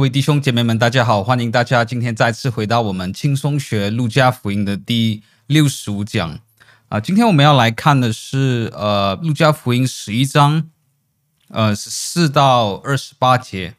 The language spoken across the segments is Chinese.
各位弟兄姐妹们，大家好！欢迎大家今天再次回到我们轻松学路加福音的第六十五讲啊。今天我们要来看的是呃路加福音十一章呃十四到二十八节。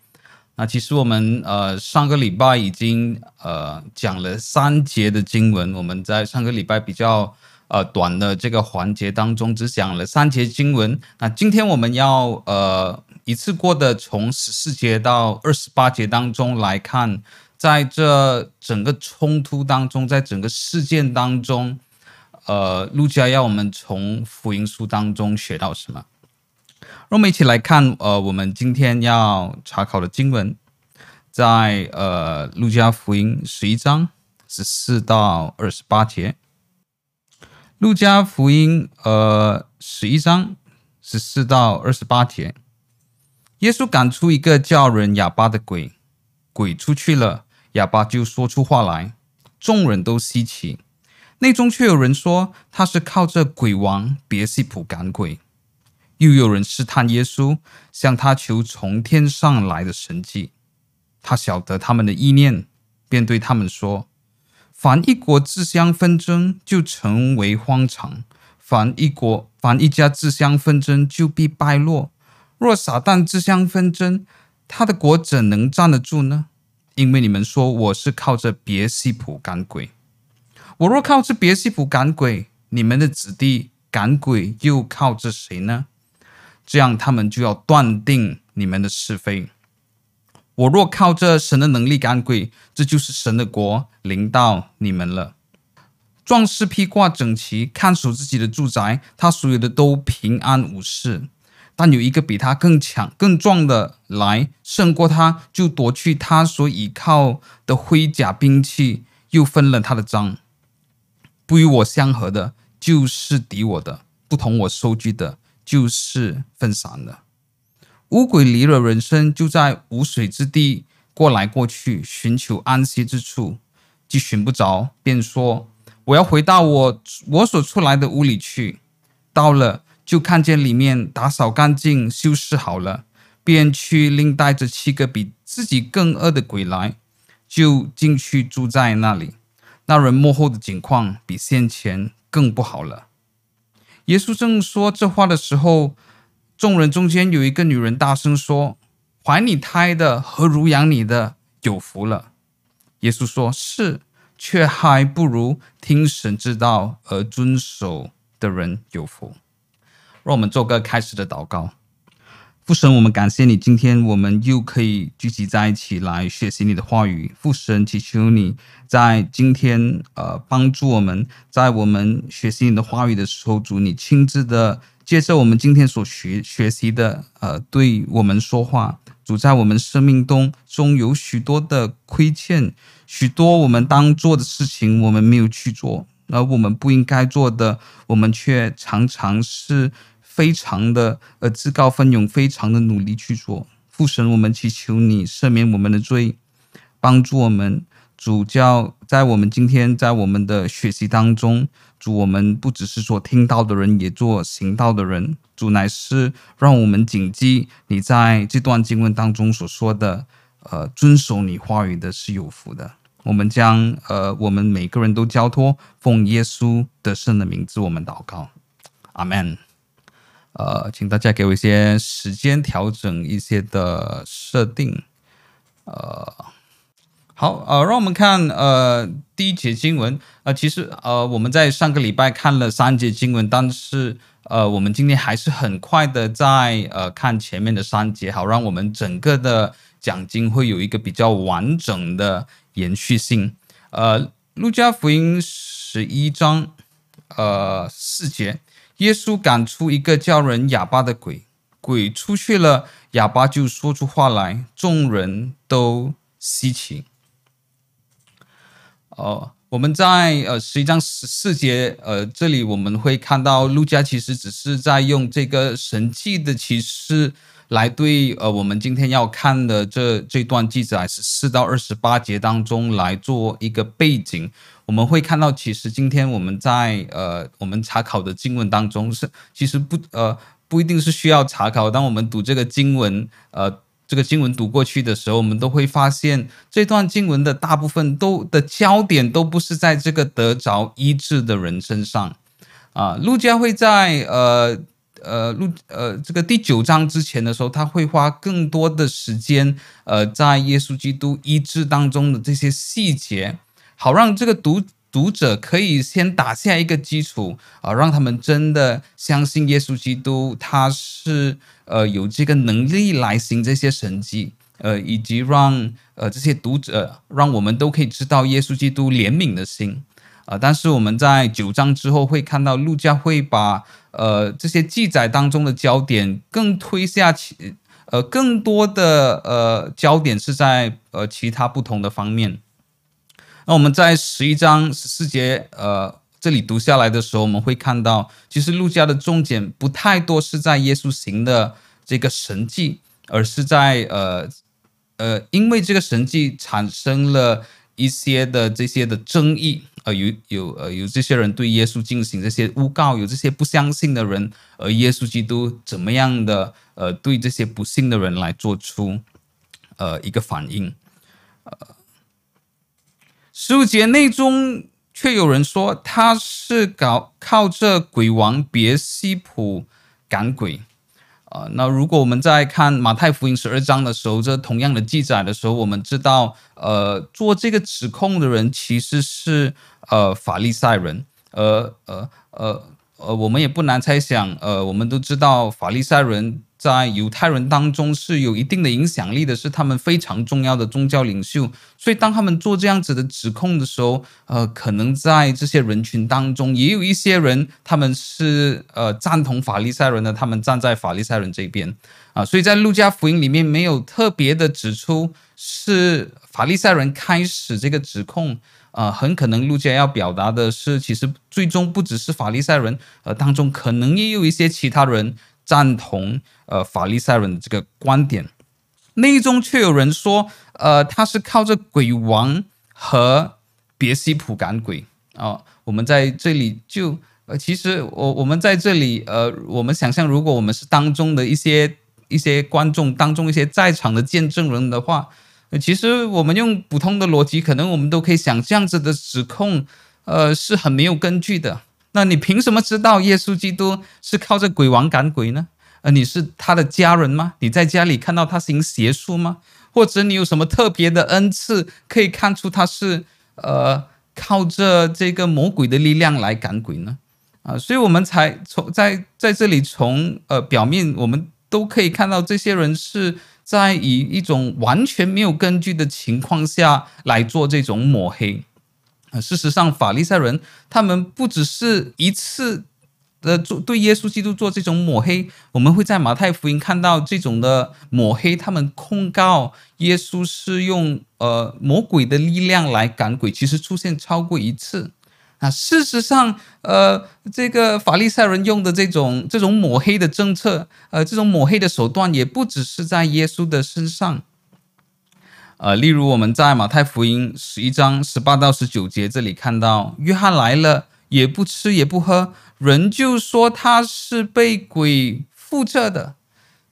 那其实我们呃上个礼拜已经呃讲了三节的经文，我们在上个礼拜比较呃短的这个环节当中只讲了三节经文。那今天我们要呃。一次过的从十四节到二十八节当中来看，在这整个冲突当中，在整个事件当中，呃，路加要我们从福音书当中学到什么？让我们一起来看，呃，我们今天要查考的经文，在呃路加福音十一章十四到二十八节。路加福音呃十一章十四到二十八节。耶稣赶出一个叫人哑巴的鬼，鬼出去了，哑巴就说出话来，众人都稀奇。内中却有人说他是靠着鬼王别西卜赶鬼。又有人试探耶稣，向他求从天上来的神迹。他晓得他们的意念，便对他们说：凡一国自相纷争，就成为荒场；凡一国、凡一家自相纷争，就必败落。若撒旦自相纷争，他的国怎能站得住呢？因为你们说我是靠着别西卜赶鬼，我若靠着别西卜赶鬼，你们的子弟赶鬼又靠着谁呢？这样他们就要断定你们的是非。我若靠着神的能力赶鬼，这就是神的国临到你们了。壮士披挂整齐，看守自己的住宅，他所有的都平安无事。但有一个比他更强、更壮的来胜过他，就夺去他所倚靠的盔甲兵器，又分了他的赃。不与我相合的，就是敌我的；不同我收据的，就是分散的。乌鬼离了人身，就在无水之地过来过去，寻求安息之处，既寻不着，便说：“我要回到我我所出来的屋里去。”到了。就看见里面打扫干净、修饰好了，便去另带着七个比自己更恶的鬼来，就进去住在那里。那人幕后的景况比先前更不好了。耶稣正说这话的时候，众人中间有一个女人大声说：“怀你胎的和乳养你的有福了。”耶稣说：“是，却还不如听神之道而遵守的人有福。”让我们做个开始的祷告。父神，我们感谢你，今天我们又可以聚集在一起来学习你的话语。父神，祈求你在今天呃帮助我们，在我们学习你的话语的时候，主你亲自的接受我们今天所学学习的呃对我们说话。主在我们生命中中有许多的亏欠，许多我们当做的事情我们没有去做，而我们不应该做的，我们却常常是。非常的呃自告奋勇，非常的努力去做。父神，我们祈求你赦免我们的罪，帮助我们。主教在我们今天在我们的学习当中，主我们不只是说听到的人，也做行道的人。主乃是让我们谨记你在这段经文当中所说的，呃，遵守你话语的是有福的。我们将呃我们每个人都交托，奉耶稣得胜的名字，我们祷告，阿门。呃，请大家给我一些时间调整一些的设定。呃，好，呃，让我们看呃第一节经文。呃，其实呃我们在上个礼拜看了三节经文，但是呃我们今天还是很快的在呃看前面的三节，好，让我们整个的讲经会有一个比较完整的延续性。呃，路加福音十一章呃四节。耶稣赶出一个叫人哑巴的鬼，鬼出去了，哑巴就说出话来，众人都稀奇。哦，我们在呃十一章十四节，呃，这里我们会看到路加其实只是在用这个神迹的启示来对呃我们今天要看的这这段记载十四到二十八节当中来做一个背景。我们会看到，其实今天我们在呃我们查考的经文当中是其实不呃不一定是需要查考。当我们读这个经文呃这个经文读过去的时候，我们都会发现这段经文的大部分都的焦点都不是在这个得着医治的人身上啊。路加会在呃呃路呃这个第九章之前的时候，他会花更多的时间呃在耶稣基督医治当中的这些细节，好让这个读读者可以先打下一个基础啊，让他们真的相信耶稣基督他是。呃，有这个能力来行这些神迹，呃，以及让呃这些读者，让我们都可以知道耶稣基督怜悯的心，啊、但是我们在九章之后会看到路加会把呃这些记载当中的焦点更推下去，呃，更多的呃焦点是在呃其他不同的方面。那我们在十一章十四节，呃。这里读下来的时候，我们会看到，其实路加的重点不太多是在耶稣行的这个神迹，而是在呃呃，因为这个神迹产生了一些的这些的争议，呃，有有呃有这些人对耶稣进行这些诬告，有这些不相信的人，而耶稣基督怎么样的呃对这些不信的人来做出呃一个反应，呃，十五节内中。却有人说他是搞靠着鬼王别西卜赶鬼，啊、呃，那如果我们在看马太福音十二章的时候，这同样的记载的时候，我们知道，呃，做这个指控的人其实是呃法利赛人，呃呃呃呃，我们也不难猜想，呃，我们都知道法利赛人。在犹太人当中是有一定的影响力的，是他们非常重要的宗教领袖。所以当他们做这样子的指控的时候，呃，可能在这些人群当中也有一些人，他们是呃赞同法利赛人的，他们站在法利赛人这边啊。所以在路加福音里面没有特别的指出是法利赛人开始这个指控啊，很可能路加要表达的是，其实最终不只是法利赛人，呃，当中可能也有一些其他人。赞同呃法利赛人的这个观点，内中却有人说，呃，他是靠着鬼王和别西卜赶鬼啊、我们在这里就呃，其实我我们在这里呃，我们想象如果我们是当中的一些一些观众当中一些在场的见证人的话，其实我们用普通的逻辑，可能我们都可以想这样子的指控，呃，是很没有根据的。那你凭什么知道耶稣基督是靠着鬼王赶鬼呢？呃，你是他的家人吗？你在家里看到他行邪术吗？或者你有什么特别的恩赐，可以看出他是呃靠着这个魔鬼的力量来赶鬼呢？啊，所以我们才从在在这里从呃表面我们都可以看到，这些人是在以一种完全没有根据的情况下来做这种抹黑。事实上，法利赛人他们不只是一次的做对耶稣基督做这种抹黑，我们会在马太福音看到这种的抹黑，他们控告耶稣是用呃魔鬼的力量来赶鬼，其实出现超过一次。啊事实上，呃，这个法利赛人用的这种这种抹黑的政策，呃，这种抹黑的手段，也不只是在耶稣的身上。呃，例如我们在马太福音十一章十八到十九节这里看到，约翰来了，也不吃也不喝，人就说他是被鬼附着的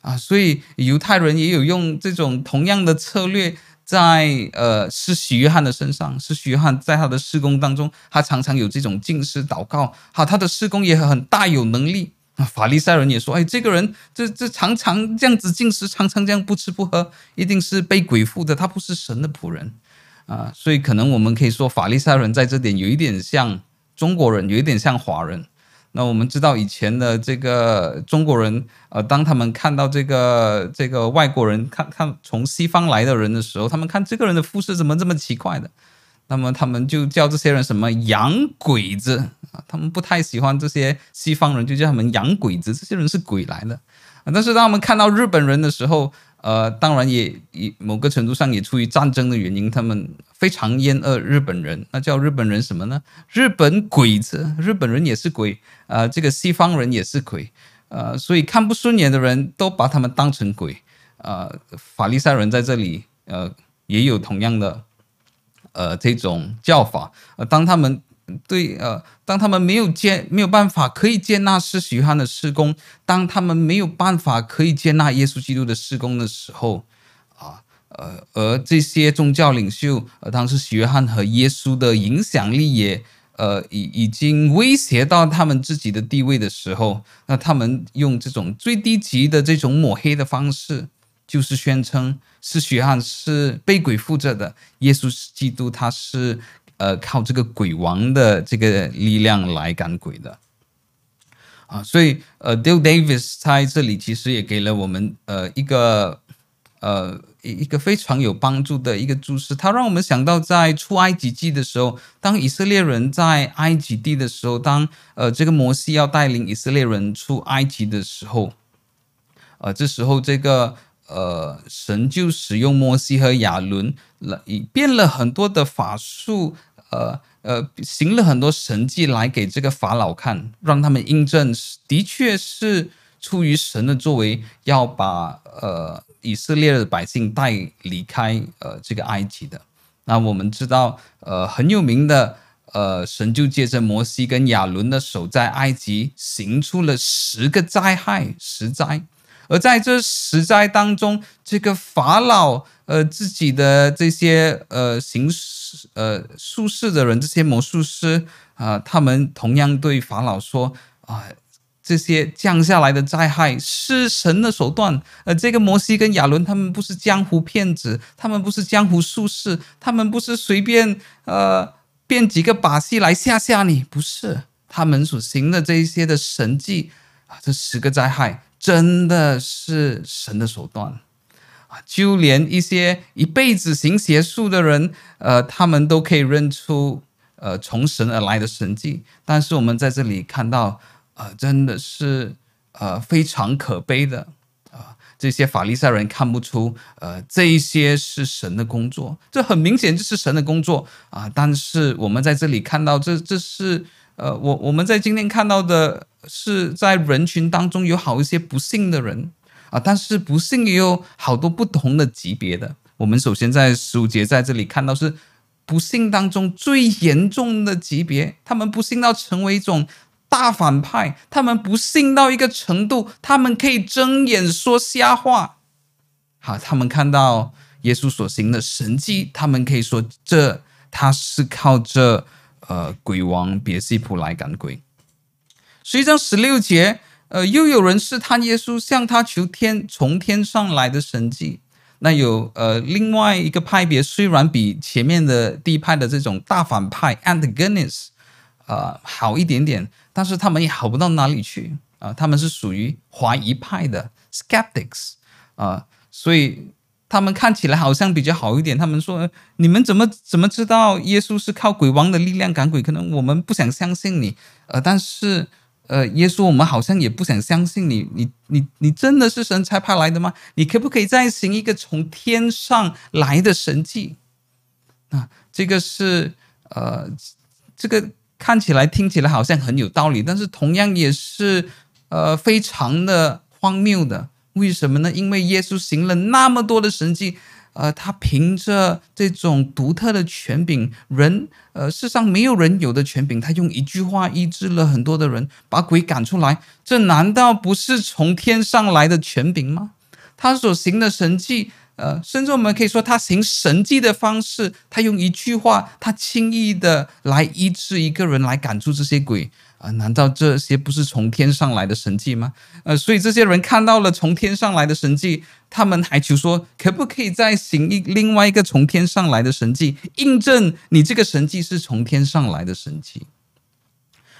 啊。所以犹太人也有用这种同样的策略在呃施洗约翰的身上。施洗约翰在他的施工当中，他常常有这种禁食祷告，好，他的施工也很大有能力。法利赛人也说：“哎，这个人这这常常这样子进食，常常这样不吃不喝，一定是被鬼附的，他不是神的仆人啊。所以可能我们可以说，法利赛人在这点有一点像中国人，有一点像华人。那我们知道以前的这个中国人，呃，当他们看到这个这个外国人，看看从西方来的人的时候，他们看这个人的肤色怎么这么奇怪的。”那么他们就叫这些人什么洋鬼子啊？他们不太喜欢这些西方人，就叫他们洋鬼子。这些人是鬼来的。但是当他们看到日本人的时候，呃，当然也以某个程度上也出于战争的原因，他们非常厌恶日本人。那叫日本人什么呢？日本鬼子。日本人也是鬼，呃，这个西方人也是鬼，呃，所以看不顺眼的人都把他们当成鬼，呃。法利赛人在这里呃也有同样的。呃，这种叫法，呃，当他们对呃，当他们没有接没有办法可以接纳施洗约翰的施工，当他们没有办法可以接纳耶稣基督的施工的时候，啊呃，而这些宗教领袖，呃，当时许约翰和耶稣的影响力也，呃，已已经威胁到他们自己的地位的时候，那他们用这种最低级的这种抹黑的方式，就是宣称是血汗是被鬼附着的，耶稣基督，他是呃靠这个鬼王的这个力量来赶鬼的。啊，所以呃，Dale Davis 在这里其实也给了我们呃一个呃一一个非常有帮助的一个注释，他让我们想到在出埃及记的时候，当以色列人在埃及地的时候，当呃这个摩西要带领以色列人出埃及的时候，呃，这时候这个呃神就使用摩西和亚伦来变了很多的法术，呃。呃，行了很多神迹来给这个法老看，让他们印证，的确是出于神的作为，要把呃以色列的百姓带离开呃这个埃及的。那我们知道，呃很有名的，呃神就借着摩西跟亚伦的手，在埃及行出了十个灾害，十灾。而在这十灾当中，这个法老呃自己的这些呃行。呃，术士的人，这些魔术师啊、他们同样对法老说啊、这些降下来的灾害是神的手段。呃，这个摩西跟亚伦他们不是江湖骗子，他们不是江湖术士，他们不是随便呃变几个把戏来吓吓你，不是，他们所行的这一些的神迹啊，这十个灾害真的是神的手段啊。就连一些一辈子行邪术的人，呃，他们都可以认出，呃，从神而来的神迹。但是我们在这里看到，呃，真的是，呃，非常可悲的，啊、这些法利赛人看不出，呃，这一些是神的工作，这很明显就是神的工作啊、但是我们在这里看到，这这是，呃，我我们在今天看到的是，在人群当中有好一些不幸的人。啊，但是不幸也有好多不同的级别的。我们首先在十五节在这里看到是不幸当中最严重的级别，他们不幸到成为一种大反派，他们不幸到一个程度，他们可以睁眼说瞎话。好，他们看到耶稣所行的神迹，他们可以说这他是靠着呃鬼王别西卜来赶鬼。十一章十六节。呃，又有人试探耶稣，向他求天从天上来的神迹。那有呃另外一个派别，虽然比前面的第一派的这种大反派 antagonists 啊、呃、好一点点，但是他们也好不到哪里去啊、他们是属于怀疑派的 skeptics 啊、所以他们看起来好像比较好一点。他们说：“你们怎么怎么知道耶稣是靠鬼王的力量赶鬼？可能我们不想相信你。”呃，但是。呃，耶稣，我们好像也不想相信你，你，你，你真的是神差派来的吗？你可不可以再行一个从天上来的神迹？啊，这个是呃，这个看起来、听起来好像很有道理，但是同样也是呃非常的荒谬的。为什么呢？因为耶稣行了那么多的神迹。呃，他凭着这种独特的权柄，人呃世上没有人有的权柄，他用一句话医治了很多的人，把鬼赶出来，这难道不是从天上来的权柄吗？他所行的神迹，呃，甚至我们可以说，他行神迹的方式，他用一句话，他轻易的来医治一个人，来赶出这些鬼。啊，难道这些不是从天上来的神迹吗？呃，所以这些人看到了从天上来的神迹，他们还求说，可不可以再行一另外一个从天上来的神迹，印证你这个神迹是从天上来的神迹？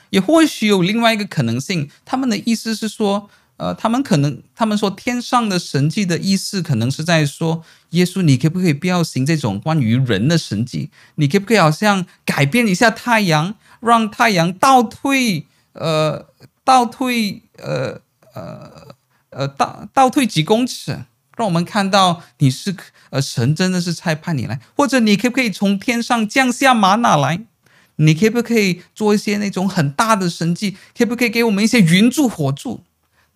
也或许有另外一个可能性，他们的意思是说，呃，他们可能他们说天上的神迹的意思，可能是在说，耶稣，你可不可以不要行这种关于人的神迹？你可不可以好像改变一下太阳？让太阳倒退，呃，倒退，呃，呃，呃，倒倒退几公尺，让我们看到你是，呃，神真的是差派你来，或者你可不可以从天上降下玛哪来？你可不可以做一些那种很大的神迹？可不可以给我们一些云柱火柱？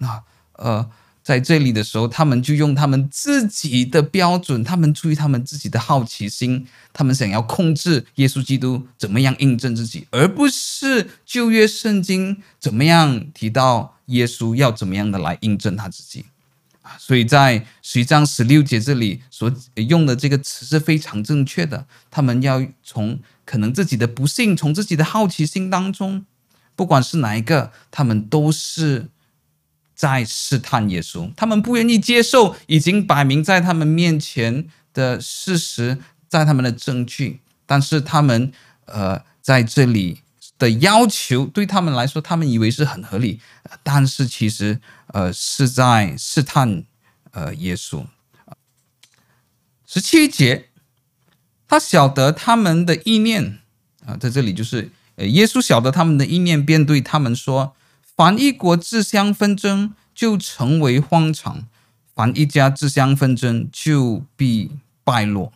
那，呃。在这里的时候，他们就用他们自己的标准，他们出于他们自己的好奇心，他们想要控制耶稣基督怎么样印证自己，而不是旧约圣经怎么样提到耶稣要怎么样的来印证他自己。啊，所以在十一章十六节这里所用的这个词是非常正确的。他们要从可能自己的不幸，从自己的好奇心当中，不管是哪一个，他们都是在试探耶稣。他们不愿意接受已经摆明在他们面前的事实，在他们的证据，但是他们呃在这里的要求对他们来说，他们以为是很合理，但是其实呃是在试探呃耶稣。十七节，他晓得他们的意念啊，在这里就是呃耶稣晓得他们的意念，便对他们说：凡一国自相纷争，就成为荒场；凡一家自相纷争，就必败落。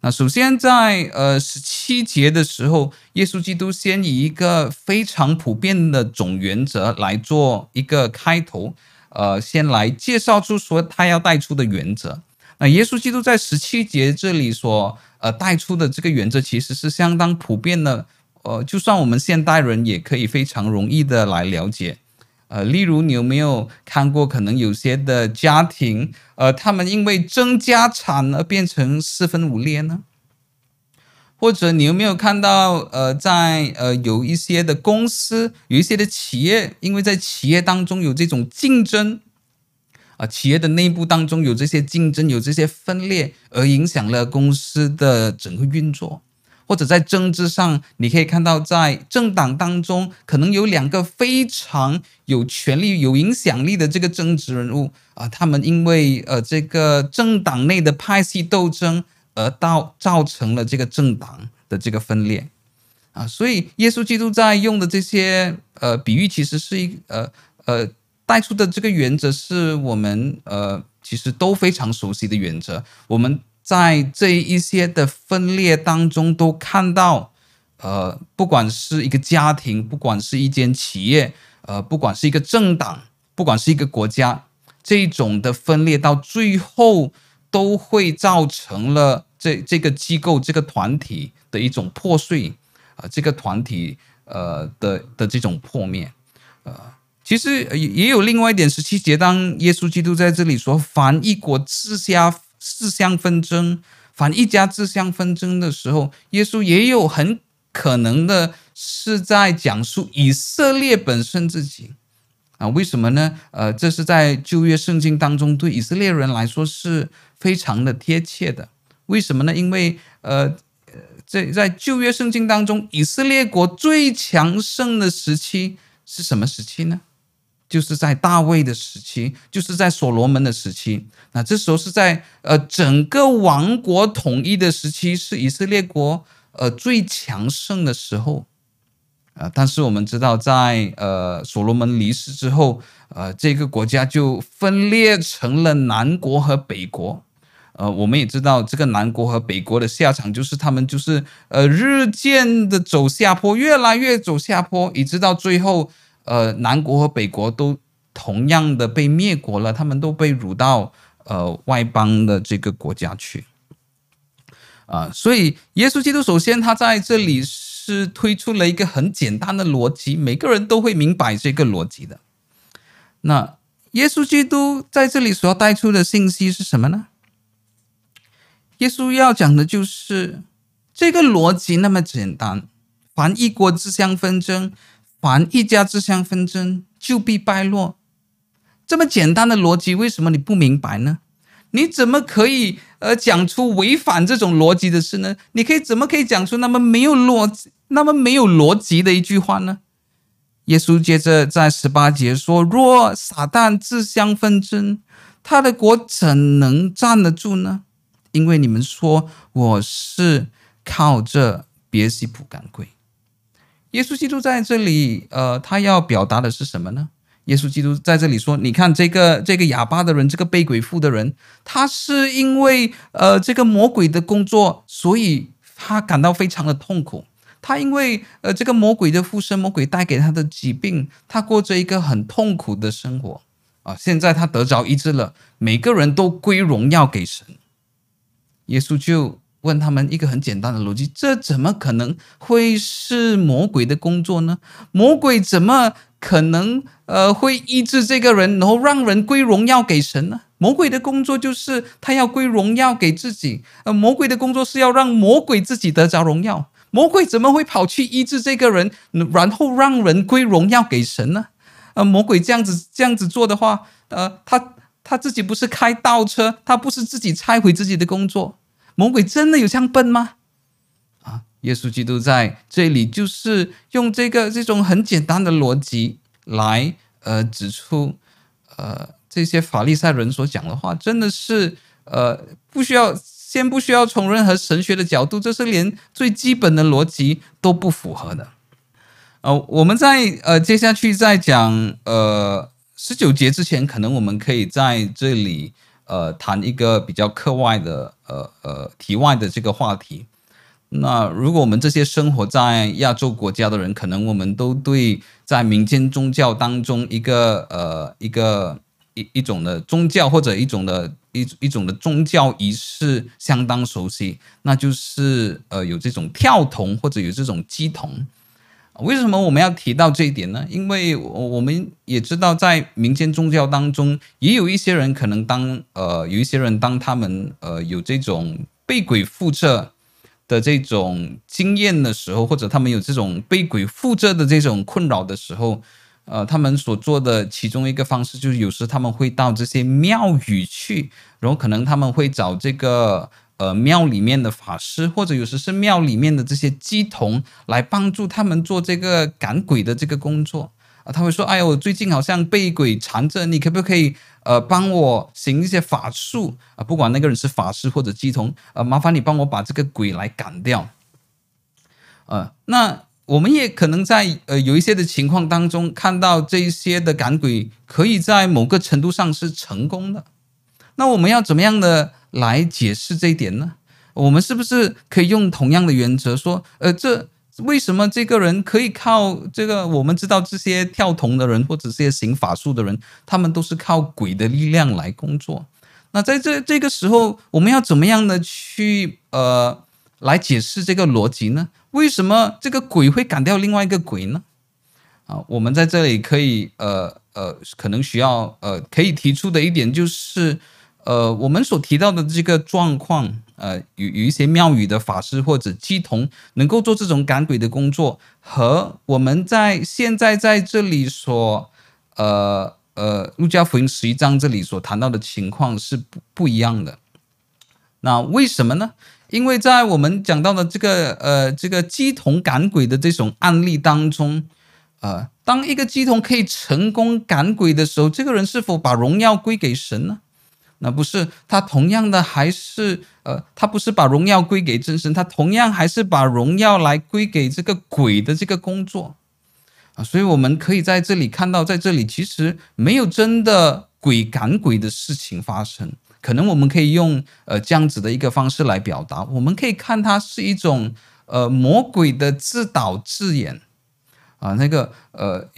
那首先在呃十七节的时候，耶稣基督先以一个非常普遍的总原则来做一个开头，呃，先来介绍出说他要带出的原则。那耶稣基督在十七节这里所呃带出的这个原则，其实是相当普遍的，呃，就算我们现代人也可以非常容易的来了解。呃，例如你有没有看过，可能有些的家庭，呃，他们因为争家产而变成四分五裂呢？或者你有没有看到，呃，在呃有一些的公司，有一些的企业，因为在企业当中有这种竞争，啊、企业的内部当中有这些竞争，有这些分裂，而影响了公司的整个运作。或者在政治上，你可以看到，在政党当中，可能有两个非常有权力、有影响力的这个政治人物啊，他们因为呃这个政党内的派系斗争，而到造成了这个政党的这个分裂啊。所以，耶稣基督在用的这些呃比喻，其实是一呃呃带出的这个原则，是我们呃其实都非常熟悉的原则，我们。在这一些的分裂当中，都看到，呃，不管是一个家庭，不管是一间企业，呃，不管是一个政党，不管是一个国家，这种的分裂到最后都会造成了这这个机构、这个团体的一种破碎，啊、呃，这个团体呃的的这种破灭，呃，其实也也有另外一点，十七节，当耶稣基督在这里说：“凡一国之下。”自相纷争，反一家自相纷争的时候，耶稣也有很可能的是在讲述以色列本身自己啊？为什么呢？呃，这是在旧约圣经当中对以色列人来说是非常的贴切的。为什么呢？因为呃，在在旧约圣经当中，以色列国最强盛的时期是什么时期呢？就是在大卫的时期，就是在所罗门的时期。那这时候是在呃整个王国统一的时期，是以色列国呃最强盛的时候。啊、呃，但是我们知道在，在呃所罗门离世之后，呃这个国家就分裂成了南国和北国。呃，我们也知道这个南国和北国的下场，就是他们就是呃日渐的走下坡，越来越走下坡，一直到最后。呃，南国和北国都同样的被灭国了，他们都被掳到呃外邦的这个国家去，啊、所以耶稣基督首先他在这里是推出了一个很简单的逻辑，每个人都会明白这个逻辑的。那耶稣基督在这里所要带出的信息是什么呢？耶稣要讲的就是这个逻辑那么简单，凡一国自相纷争。凡一家自相纷争，就必败落。这么简单的逻辑，为什么你不明白呢？你怎么可以呃讲出违反这种逻辑的事呢？你可以怎么可以讲出那么没有逻辑、那么没有逻辑的一句话呢？耶稣接着在十八节说：“若撒旦自相纷争，他的国怎能站得住呢？因为你们说我是靠着别西卜赶鬼。”耶稣基督在这里，呃，他要表达的是什么呢？耶稣基督在这里说：“你看这个这个哑巴的人，这个被鬼附的人，他是因为呃这个魔鬼的工作，所以他感到非常的痛苦。他因为呃这个魔鬼的附身，魔鬼带给他的疾病，他过着一个很痛苦的生活啊。现在他得着医治了，每个人都归荣耀给神。耶稣就。”问他们一个很简单的逻辑：这怎么可能会是魔鬼的工作呢？魔鬼怎么可能呃会医治这个人，然后让人归荣耀给神呢？魔鬼的工作就是他要归荣耀给自己，呃，魔鬼的工作是要让魔鬼自己得着荣耀。魔鬼怎么会跑去医治这个人，然后让人归荣耀给神呢？呃，魔鬼这样子这样子做的话，呃，他他自己不是开倒车，他不是自己拆毁自己的工作。魔鬼真的有这样笨吗？啊，耶稣基督在这里就是用这个这种很简单的逻辑来呃指出，呃，这些法利赛人所讲的话真的是呃不需要。先不需要从任何神学的角度，这是连最基本的逻辑都不符合的。呃，我们在呃接下去再讲呃十九节之前，可能我们可以在这里呃谈一个比较课外的呃呃题外的这个话题。那如果我们这些生活在亚洲国家的人，可能我们都对在民间宗教当中一个呃一个一一种的宗教或者一种的。一一种的宗教仪式相当熟悉，那就是呃有这种跳铜或者有这种鸡童。为什么我们要提到这一点呢？因为我我们也知道，在民间宗教当中，也有一些人可能当呃有一些人当他们呃有这种被鬼附着的这种经验的时候，或者他们有这种被鬼附着的这种困扰的时候。呃，他们所做的其中一个方式，就是有时他们会到这些庙宇去，然后可能他们会找这个呃庙里面的法师，或者有时是庙里面的这些乩童来帮助他们做这个赶鬼的这个工作啊。他会说：“哎呦，我最近好像被鬼缠着，你可不可以呃帮我行一些法术啊？不管那个人是法师或者乩童，呃，麻烦你帮我把这个鬼来赶掉。”呃，那。我们也可能在呃有一些的情况当中看到这一些的赶鬼可以在某个程度上是成功的，那我们要怎么样的来解释这一点呢？我们是不是可以用同样的原则说，呃，这为什么这个人可以靠这个？我们知道这些跳铜的人或者这些行法术的人，他们都是靠鬼的力量来工作。那在这这个时候，我们要怎么样的去呃来解释这个逻辑呢？为什么这个鬼会赶掉另外一个鬼呢？啊，我们在这里可以呃呃，可能需要呃可以提出的一点就是，呃，我们所提到的这个状况，呃，有有一些庙宇的法师或者乩童能够做这种赶鬼的工作，和我们在现在在这里所呃呃路加福音十一章这里所谈到的情况是不不一样的。那为什么呢？因为在我们讲到的这个呃这个乩童赶鬼的这种案例当中，呃，当一个乩童可以成功赶鬼的时候，这个人是否把荣耀归给神呢？那不是，他同样的还是呃，他不是把荣耀归给真神，他同样还是把荣耀来归给这个鬼的这个工作啊。所以我们可以在这里看到，在这里其实没有真的鬼赶鬼的事情发生。可能我们可以用呃这样子的一个方式来表达，我们可以看它是一种呃魔鬼的自导自演啊，那个呃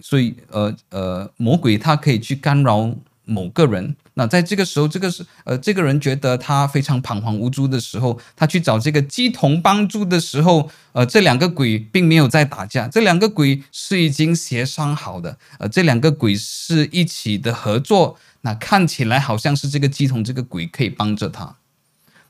所以呃呃魔鬼他可以去干扰某个人，那在这个时候，这个是呃这个人觉得他非常彷徨无助的时候，他去找这个鸡童帮助的时候，呃这两个鬼并没有在打架，这两个鬼是已经协商好的，呃这两个鬼是一起的合作。那看起来好像是这个鸡童这个鬼可以帮着他，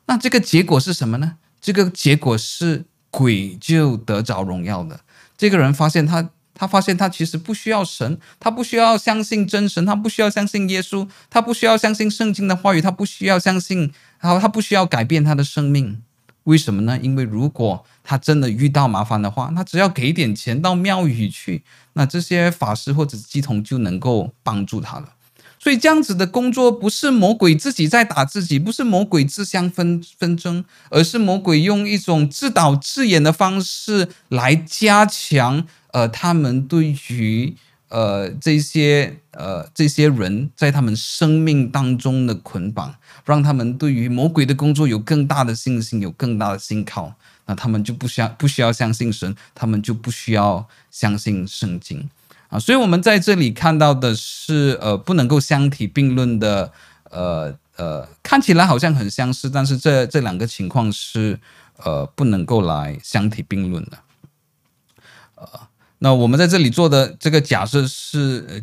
那这个结果是什么呢？这个结果是鬼就得着荣耀的。这个人发现他，他发现他其实不需要神，他不需要相信真神，他不需要相信耶稣，他不需要相信圣经的话语，他不需要相信，然后他不需要改变他的生命。为什么呢？因为如果他真的遇到麻烦的话，他只要给点钱到庙宇去，那这些法师或者乩童就能够帮助他了。所以这样子的工作不是魔鬼自己在打自己，不是魔鬼自相纷纷争，而是魔鬼用一种自导自演的方式来加强呃他们对于呃这些呃这些人在他们生命当中的捆绑，让他们对于魔鬼的工作有更大的信心，有更大的信靠，那他们就不需要不需要相信神，他们就不需要相信圣经。啊，所以我们在这里看到的是，呃，不能够相提并论的，呃呃，看起来好像很相似，但是这这两个情况是，呃，不能够来相提并论的。呃，那我们在这里做的这个假设是，呃，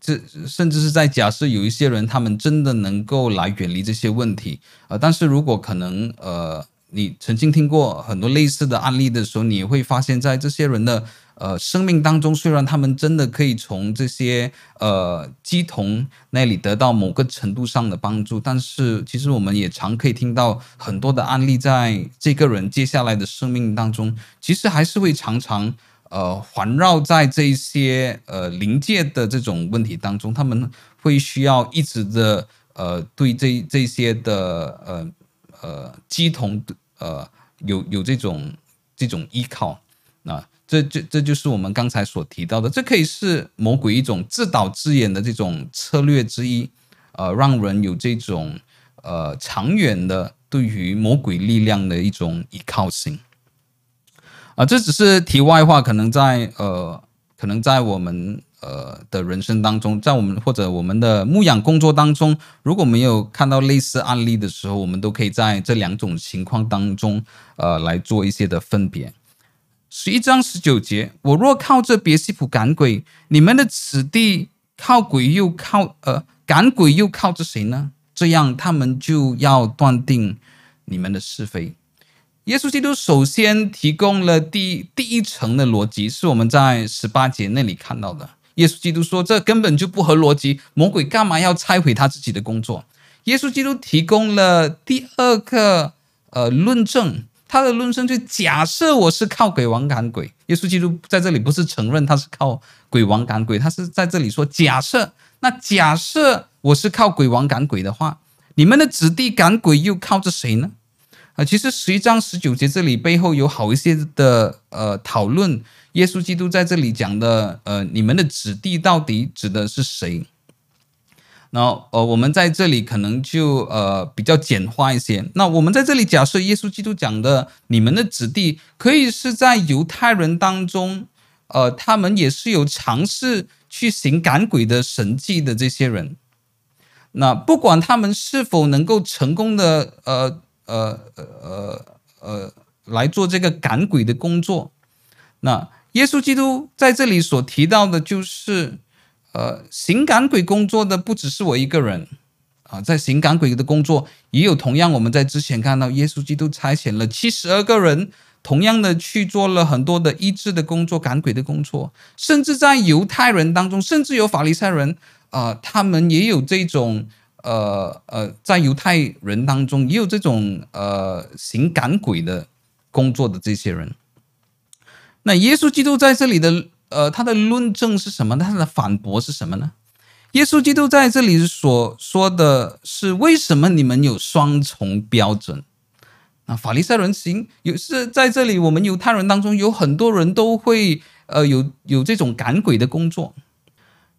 这甚至是在假设有一些人他们真的能够来远离这些问题，呃，但是如果可能，呃，你曾经听过很多类似的案例的时候，你会发现，在这些人的呃生命当中，虽然他们真的可以从这些呃乩童那里得到某个程度上的帮助，但是其实我们也常可以听到很多的案例，在这个人接下来的生命当中，其实还是会常常。呃，环绕在这些呃灵界的这种问题当中，他们会需要一直的呃对这这些的呃呃乩童呃有有这种这种依靠，那这这这就是我们刚才所提到的，这可以是魔鬼一种自导自演的这种策略之一，呃，让人有这种呃长远的对于魔鬼力量的一种依靠性。啊，这只是题外话，可能在呃，可能在我们呃的人生当中，在我们或者我们的牧养工作当中，如果没有看到类似案例的时候，我们都可以在这两种情况当中，呃，来做一些的分别。十一章十九节，我若靠着别西卜赶鬼，你们的子弟靠鬼又靠呃赶鬼又靠着谁呢？这样他们就要断定你们的是非。耶稣基督首先提供了第第一层的逻辑，是我们在十八节那里看到的。耶稣基督说：“这根本就不合逻辑，魔鬼干嘛要拆毁他自己的工作？”耶稣基督提供了第二个呃论证，他的论证就假设我是靠鬼王赶鬼。耶稣基督在这里不是承认他是靠鬼王赶鬼，他是在这里说假设。那假设我是靠鬼王赶鬼的话，你们的子弟赶鬼又靠着谁呢？啊，其实十一章十九节这里背后有好一些的呃讨论。耶稣基督在这里讲的呃，你们的子弟到底指的是谁？然后呃，我们在这里可能就呃比较简化一些。那我们在这里假设耶稣基督讲的你们的子弟，可以是在犹太人当中，呃，他们也是有尝试去行赶鬼的神迹的这些人。那不管他们是否能够成功的呃。呃呃呃呃，来做这个赶鬼的工作。那耶稣基督在这里所提到的，就是呃，行赶鬼工作的不只是我一个人啊，在行赶鬼的工作也有同样，我们在之前看到耶稣基督差遣了七十二个人，同样的去做了很多的医治的工作、赶鬼的工作，甚至在犹太人当中，甚至有法利赛人啊、他们也有这种。呃呃，在犹太人当中也有这种呃行赶鬼的工作的这些人。那耶稣基督在这里的呃他的论证是什么？他的反驳是什么呢？耶稣基督在这里所说的是为什么你们有双重标准？那法利赛人行有是在这里，我们犹太人当中有很多人都会呃有有这种赶鬼的工作。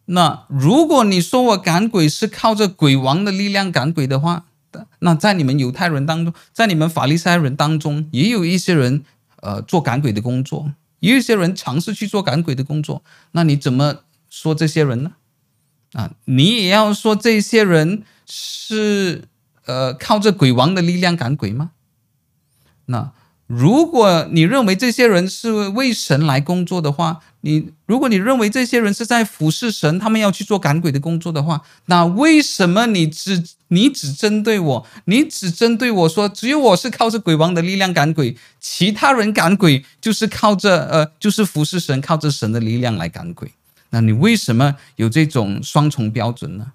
那如果你说我赶鬼是靠着鬼王的力量赶鬼的话，那在你们犹太人当中，在你们法利赛人当中，也有一些人呃做赶鬼的工作，也有一些人尝试去做赶鬼的工作。那你怎么说这些人呢？啊，你也要说这些人是呃靠着鬼王的力量赶鬼吗？那？如果你认为这些人是为神来工作的话，你如果你认为这些人是在服侍神，他们要去做赶鬼的工作的话，那为什么你只你只针对我，你只针对我说，只有我是靠着鬼王的力量赶鬼，其他人赶鬼就是靠着呃，就是服侍神，靠着神的力量来赶鬼？那你为什么有这种双重标准呢？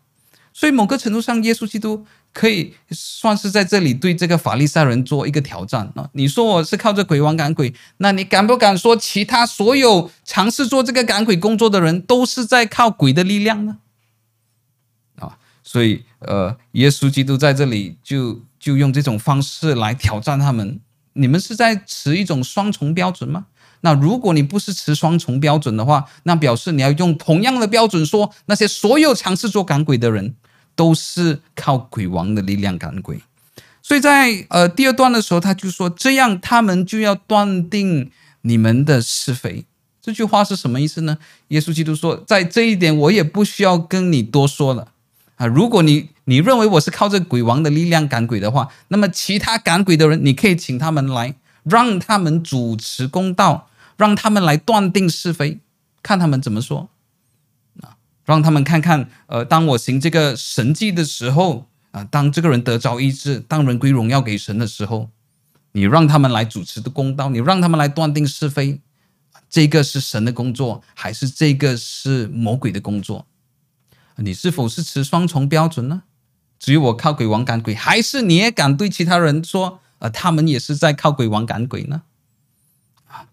所以某个程度上，耶稣基督。可以算是在这里对这个法利赛人做一个挑战啊！你说我是靠着鬼王赶鬼，那你敢不敢说其他所有尝试做这个赶鬼工作的人都是在靠鬼的力量呢？啊，所以呃，耶稣基督在这里就就用这种方式来挑战他们：你们是在持一种双重标准吗？那如果你不是持双重标准的话，那表示你要用同样的标准说那些所有尝试做赶鬼的人。都是靠鬼王的力量赶鬼，所以在呃第二段的时候，他就说这样，他们就要断定你们的是非。这句话是什么意思呢？耶稣基督说，在这一点我也不需要跟你多说了啊。如果你你认为我是靠着鬼王的力量赶鬼的话，那么其他赶鬼的人，你可以请他们来，让他们主持公道，让他们来断定是非，看他们怎么说。让他们看看，呃，当我行这个神迹的时候，啊、当这个人得着医治，当人归荣耀给神的时候，你让他们来主持的公道，你让他们来断定是非，这个是神的工作，还是这个是魔鬼的工作？你是否是持双重标准呢？只有我靠鬼王赶鬼，还是你也敢对其他人说，呃，他们也是在靠鬼王赶鬼呢？啊，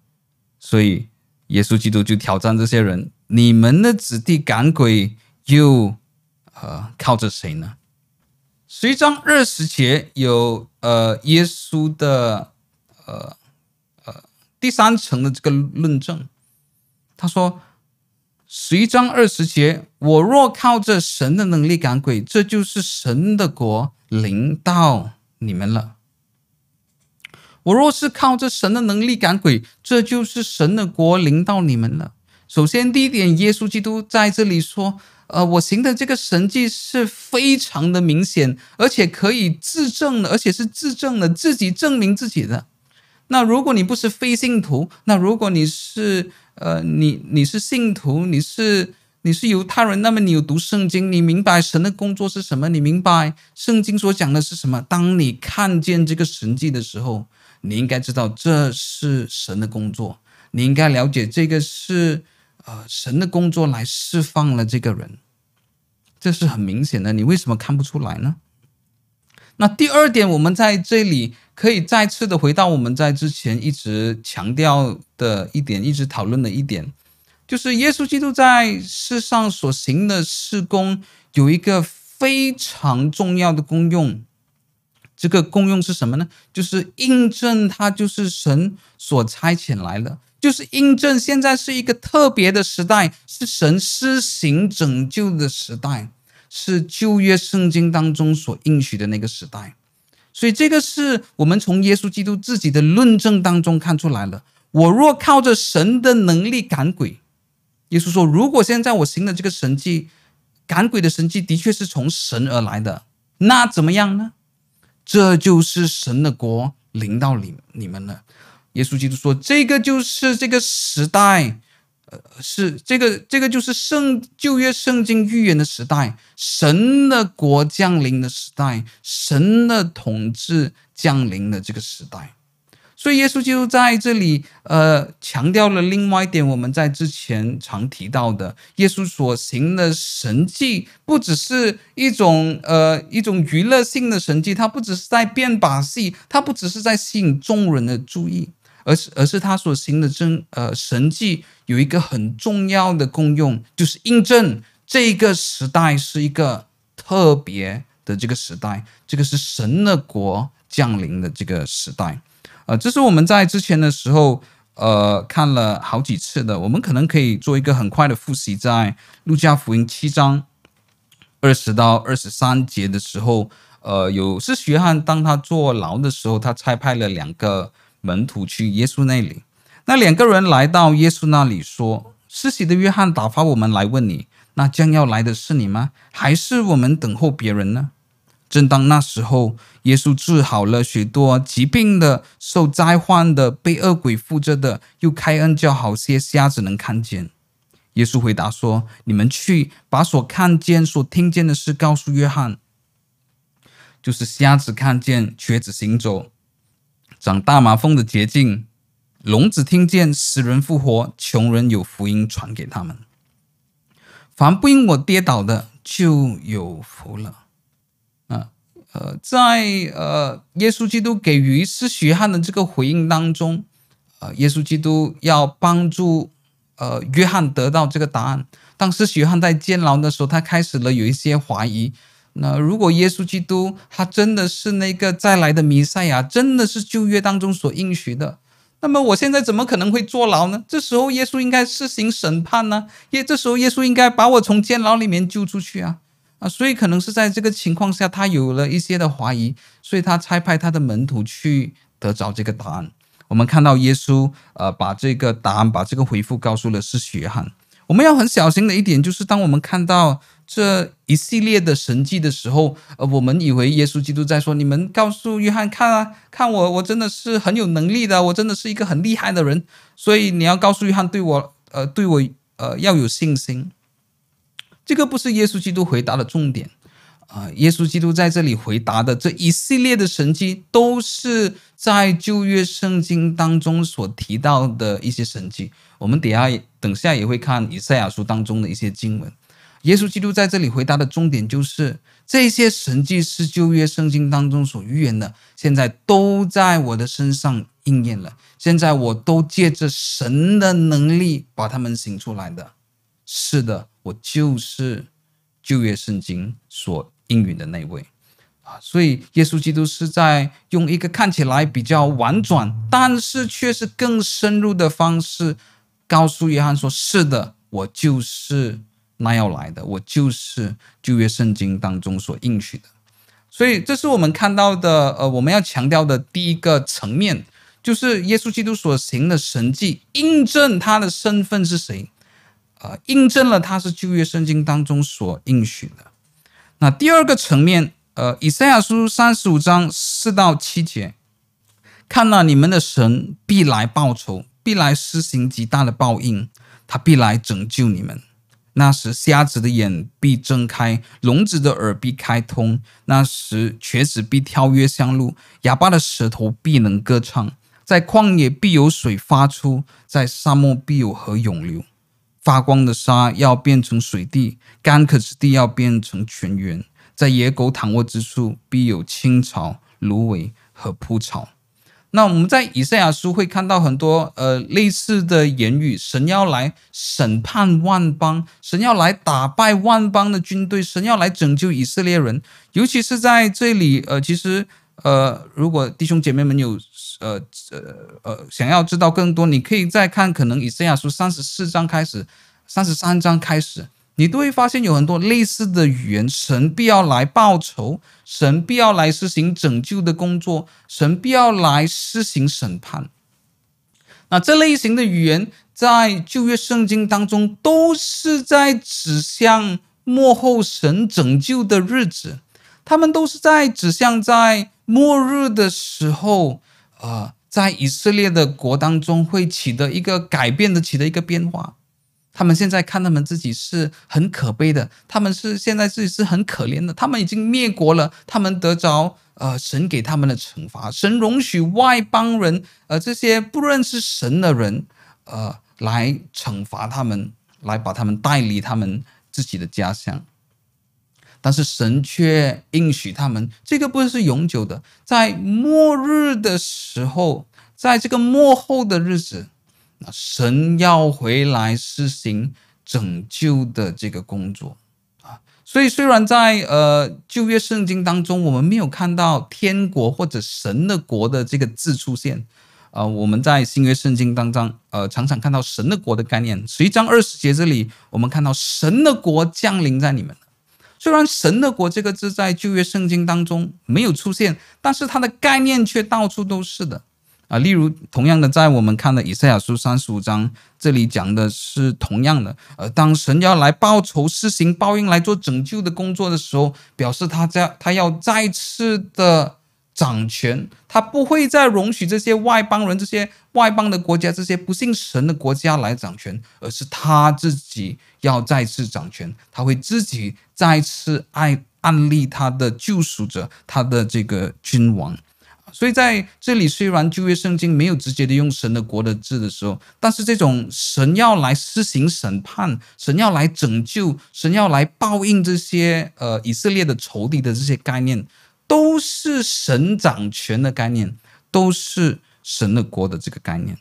所以耶稣基督就挑战这些人。你们的子弟赶鬼又呃靠着谁呢？十一章二十节有呃耶稣的呃呃第三层的这个论证，他说十一章二十节，我若靠着神的能力赶鬼，这就是神的国临到你们了。我若是靠着神的能力赶鬼，这就是神的国临到你们了。首先，第一点，耶稣基督在这里说：“呃，我行的这个神迹是非常的明显，而且可以自证的，而且是自证的，自己证明自己的。那如果你不是非信徒，那如果你是呃，你你是信徒，你是你是犹太人，那么你有读圣经，你明白神的工作是什么？你明白圣经所讲的是什么？当你看见这个神迹的时候，你应该知道这是神的工作，你应该了解这个是。”呃，神的工作来释放了这个人，这是很明显的。你为什么看不出来呢？那第二点，我们在这里可以再次的回到我们在之前一直强调的一点，一直讨论的一点，就是耶稣基督在世上所行的事工有一个非常重要的功用。这个功用是什么呢？就是印证他就是神所差遣来的。就是印证，现在是一个特别的时代，是神施行拯救的时代，是旧约圣经当中所应许的那个时代。所以，这个是我们从耶稣基督自己的论证当中看出来了。我若靠着神的能力赶鬼，耶稣说，如果现在我行的这个神迹，赶鬼的神迹的确是从神而来的，那怎么样呢？这就是神的国临到你你们了。耶稣基督说：“这个就是这个时代，呃，是这个这个就是圣旧约圣经预言的时代，神的国降临的时代，神的统治降临的这个时代。所以耶稣基督在这里，呃，强调了另外一点，我们在之前常提到的，耶稣所行的神迹，不只是一种呃一种娱乐性的神迹，他不只是在变把戏，他不只是在吸引众人的注意。”而是，而是他所行的真呃神迹有一个很重要的功用，就是印证这个时代是一个特别的这个时代，这个是神的国降临的这个时代。呃，这是我们在之前的时候呃看了好几次的，我们可能可以做一个很快的复习，在路加福音七章二十到二十三节的时候，呃，有是约翰当他坐牢的时候，他差派了两个。门徒去耶稣那里，那两个人来到耶稣那里说：“施洗的约翰打发我们来问你，那将要来的是你吗？还是我们等候别人呢？”正当那时候，耶稣治好了许多疾病的、受灾患的、被恶鬼附着的，又开恩叫好些瞎子能看见。耶稣回答说：“你们去把所看见、所听见的事告诉约翰，就是瞎子看见，瘸子行走。”长大麻风的捷径，聋子听见，死人复活，穷人有福音传给他们。凡不因我跌倒的，就有福了。啊，呃，在呃耶稣基督给予施洗约翰的这个回应当中，呃，耶稣基督要帮助呃约翰得到这个答案。当施洗约翰在监牢的时候，他开始了有一些怀疑。那如果耶稣基督他真的是那个再来的弥赛亚，真的是旧约当中所应许的，那么我现在怎么可能会坐牢呢？这时候耶稣应该施行审判呢？耶，这时候耶稣应该把我从监牢里面救出去啊！啊，所以可能是在这个情况下，他有了一些的怀疑，所以他差派他的门徒去得着这个答案。我们看到耶稣呃把这个答案，把这个回复告诉了施洗约翰。我们要很小心的一点就是，当我们看到。这一系列的神迹的时候，呃，我们以为耶稣基督在说：“你们告诉约翰看啊，看我，我真的是很有能力的，我真的是一个很厉害的人。所以你要告诉约翰，对我，呃，对我，呃，要有信心。”这个不是耶稣基督回答的重点。啊，耶稣基督在这里回答的这一系列的神迹，都是在旧约圣经当中所提到的一些神迹。我们等下等下也会看以赛亚书当中的一些经文。耶稣基督在这里回答的重点就是，这些神迹是旧约圣经当中所预言的，现在都在我的身上应验了。现在我都借着神的能力把他们行出来的。是的，我就是旧约圣经所。应允的那位啊，所以耶稣基督是在用一个看起来比较婉转，但是却是更深入的方式，告诉约翰说：“是的，我就是那要来的，我就是旧约圣经当中所应许的。”所以，这是我们看到的，呃，我们要强调的第一个层面，就是耶稣基督所行的神迹，印证他的身份是谁，呃，印证了他是旧约圣经当中所应许的。那第二个层面，呃，以赛亚书三十五章四到七节，看了，你们的神必来报仇，必来施行极大的报应，他必来拯救你们。那时，瞎子的眼必睁开，聋子的耳必开通。那时，瘸子必跳跃向路，哑巴的舌头必能歌唱。在旷野必有水发出，在沙漠必有河涌流。发光的沙要变成水地，干渴之地要变成泉源，在野狗躺卧之处必有青草、芦苇和蒲草。那我们在以赛亚书会看到很多呃类似的言语，神要来审判万邦，神要来打败万邦的军队，神要来拯救以色列人。尤其是在这里，呃，其实呃，如果弟兄姐妹们有。呃呃呃，想要知道更多，你可以再看，可能以赛亚书三十四章开始，三十三章开始，你都会发现有很多类似的语言。神必要来报仇，神必要来施行拯救的工作，神必要来施行审判。那这类型的语言在旧约圣经当中都是在指向末后神拯救的日子，他们都是在指向在末日的时候。呃，在以色列的国当中会起的一个改变的，起的一个变化。他们现在看他们自己是很可悲的，他们是现在自己是很可怜的。他们已经灭国了，他们得着呃神给他们的惩罚，神容许外邦人呃这些不认识神的人呃来惩罚他们，来把他们带离他们自己的家乡。但是神却应许他们，这个不是永久的，在末日的时候，在这个末后的日子，那神要回来施行拯救的这个工作啊。所以虽然在呃旧约圣经当中，我们没有看到天国或者神的国的这个字出现，呃，我们在新约圣经当中，呃，常常看到神的国的概念。十一章二十节这里，我们看到神的国降临在你们。虽然“神的国”这个字在旧约圣经当中没有出现，但是它的概念却到处都是的啊。例如，同样的，在我们看的以赛亚书三十五章，这里讲的是同样的。呃，当神要来报仇、施行报应、来做拯救的工作的时候，表示他在他要再次的。掌权，他不会再容许这些外邦人、这些外邦的国家、这些不信神的国家来掌权，而是他自己要再次掌权。他会自己再次爱安立他的救赎者，他的这个君王。所以在这里，虽然旧约圣经没有直接的用“神的国”的字的时候，但是这种神要来施行审判、神要来拯救、神要来报应这些呃以色列的仇敌的这些概念。都是神掌权的概念，都是神的国的这个概念。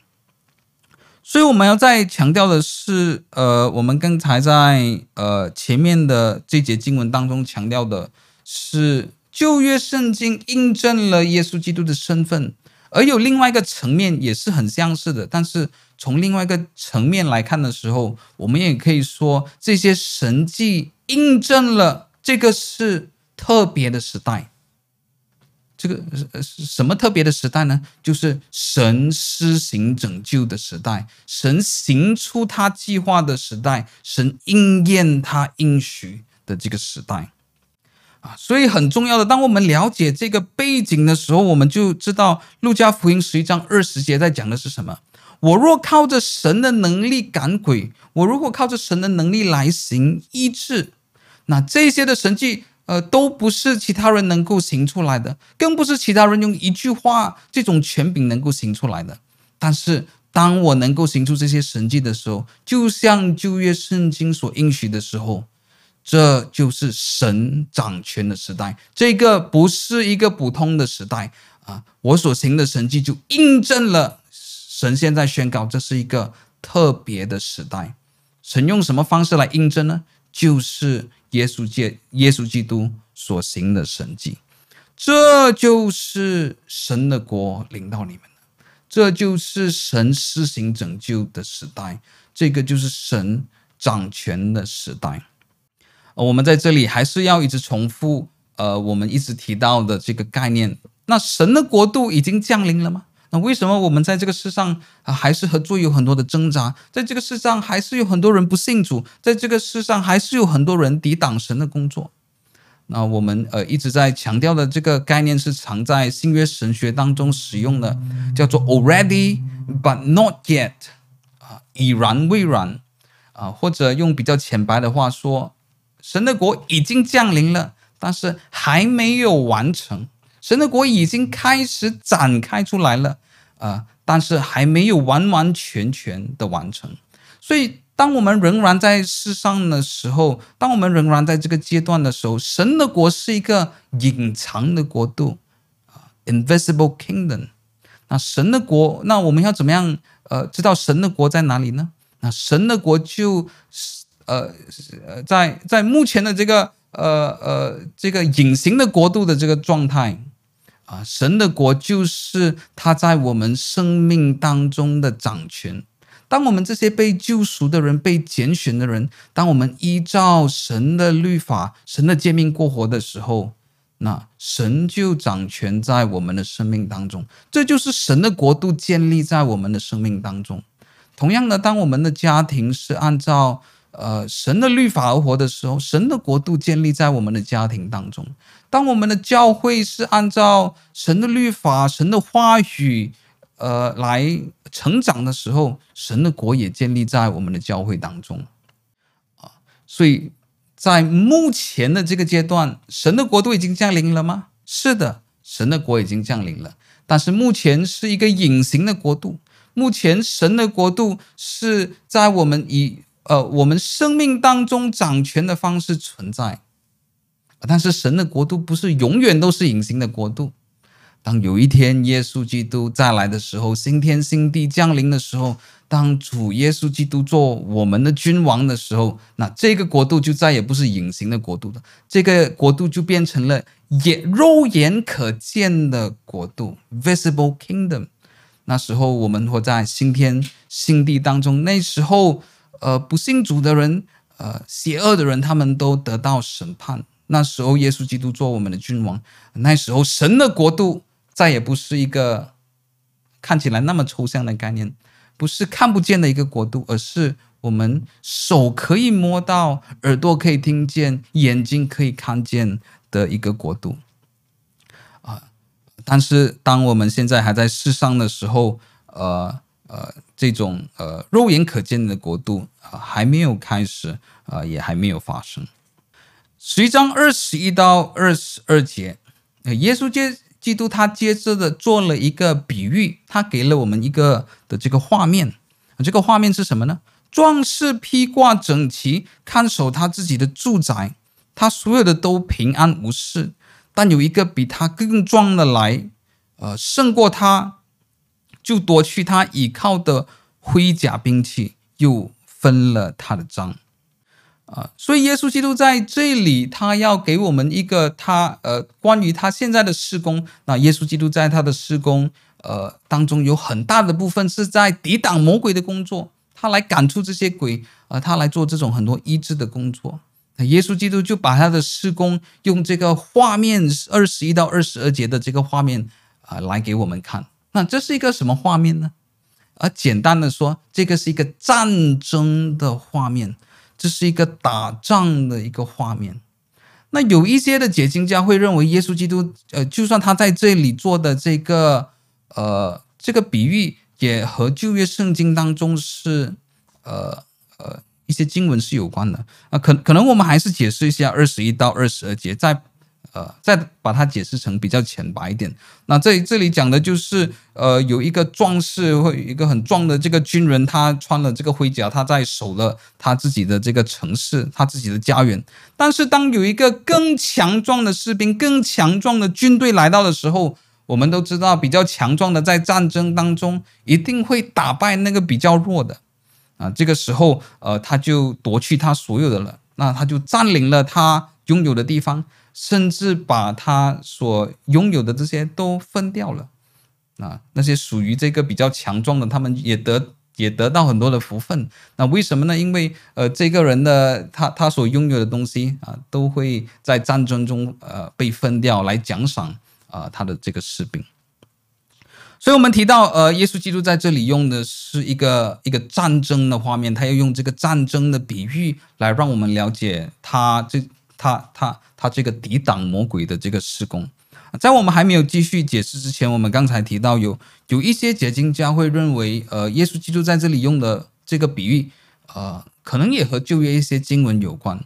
所以我们要再强调的是，呃，我们刚才在呃前面的这节经文当中强调的是旧约圣经印证了耶稣基督的身份，而有另外一个层面也是很相似的。但是从另外一个层面来看的时候，我们也可以说这些神迹印证了这个是特别的时代。这个是什么特别的时代呢？就是神施行拯救的时代，神行出他计划的时代，神应验他应许的这个时代啊！所以很重要的，当我们了解这个背景的时候，我们就知道路加福音十一章二十节在讲的是什么。我若靠着神的能力赶鬼，我如果靠着神的能力来行医治，那这些的神迹，呃，都不是其他人能够行出来的，更不是其他人用一句话这种权柄能够行出来的。但是，当我能够行出这些神迹的时候，就像旧约圣经所应许的时候，这就是神掌权的时代。这个不是一个普通的时代啊！我所行的神迹就印证了神现在宣告，这是一个特别的时代。神用什么方式来印证呢？就是耶稣借耶稣基督所行的神迹。这就是神的国临到你们。这就是神施行拯救的时代，这个就是神掌权的时代。我们在这里还是要一直重复，呃，我们一直提到的这个概念。那神的国度已经降临了吗？那为什么我们在这个世上啊，还是和罪有很多的挣扎？在这个世上还是有很多人不信主，在这个世上还是有很多人抵挡神的工作。那我们呃一直在强调的这个概念是常在新约神学当中使用的，叫做 already but not yet 啊，已然未然啊，或者用比较浅白的话说，神的国已经降临了，但是还没有完成。神的国已经开始展开出来了啊，但是还没有完完全全的完成，所以。当我们仍然在世上的时候，当我们仍然在这个阶段的时候，神的国是一个隐藏的国度啊，invisible kingdom。那神的国，那我们要怎么样呃知道神的国在哪里呢？那神的国就呃呃在在目前的这个呃呃这个隐形的国度的这个状态啊，神的国就是他在我们生命当中的掌权。当我们这些被救赎的人、被拣选的人，当我们依照神的律法、神的诫命过活的时候，那神就掌权在我们的生命当中。这就是神的国度建立在我们的生命当中。同样的，当我们的家庭是按照呃神的律法而活的时候，神的国度建立在我们的家庭当中。当我们的教会是按照神的律法、神的话语。呃，来成长的时候，神的国也建立在我们的教会当中啊。所以在目前的这个阶段，神的国度已经降临了吗？是的，神的国已经降临了。但是目前是一个隐形的国度。目前神的国度是在我们以呃我们生命当中掌权的方式存在。但是神的国度不是永远都是隐形的国度。当有一天耶稣基督再来的时候，新天新地降临的时候，当主耶稣基督做我们的君王的时候，那这个国度就再也不是隐形的国度了，这个国度就变成了眼肉眼可见的国度 （visible kingdom）。那时候我们活在新天新地当中，那时候呃不信主的人，呃邪恶的人，他们都得到审判。那时候耶稣基督做我们的君王，那时候神的国度。再也不是一个看起来那么抽象的概念，不是看不见的一个国度，而是我们手可以摸到、耳朵可以听见、眼睛可以看见的一个国度啊！但是当我们现在还在世上的时候，呃呃，这种呃肉眼可见的国度啊，还没有开始啊，也还没有发生。十一章二十一到二十二节，耶稣接。基督他接着的做了一个比喻，他给了我们一个的这个画面，这个画面是什么呢？壮士披挂整齐，看守他自己的住宅，他所有的都平安无事。但有一个比他更壮的来，呃，胜过他，就夺去他倚靠的盔甲兵器，又分了他的章。啊，所以耶稣基督在这里，他要给我们一个他呃关于他现在的施工。那耶稣基督在他的施工呃当中有很大的部分是在抵挡魔鬼的工作，他来赶出这些鬼，呃，他来做这种很多医治的工作。那耶稣基督就把他的施工用这个画面二十一到二十二节的这个画面啊，呃，来给我们看。那这是一个什么画面呢？而简单的说，这个是一个战争的画面。这是一个打仗的一个画面。那有一些的解经家会认为，耶稣基督，呃，就算他在这里做的这个，呃，这个比喻，也和旧约圣经当中是，呃呃，一些经文是有关的啊。可可能我们还是解释一下二十一到二十二节，在呃再把它解释成比较浅白一点。那这这里讲的就是呃有一个壮士或一个很壮的这个军人，他穿了这个盔甲，他在守了他自己的这个城市，他自己的家园。但是当有一个更强壮的士兵、更强壮的军队来到的时候，我们都知道，比较强壮的在战争当中一定会打败那个比较弱的，啊，这个时候，呃，他就夺去他所有的了，那他就占领了他拥有的地方，甚至把他所拥有的这些都分掉了，啊，那些属于这个比较强壮的，他们也得也得到很多的福分。那为什么呢？因为，呃，这个人的他他所拥有的东西啊，都会在战争中呃被分掉来奖赏。啊、呃，他的这个士兵，所以我们提到，呃，耶稣基督在这里用的是一个一个战争的画面，他要用这个战争的比喻来让我们了解他这他他他这个抵挡魔鬼的这个事工。在我们还没有继续解释之前，我们刚才提到有有一些解经家会认为，呃，耶稣基督在这里用的这个比喻，呃，可能也和旧约一些经文有关，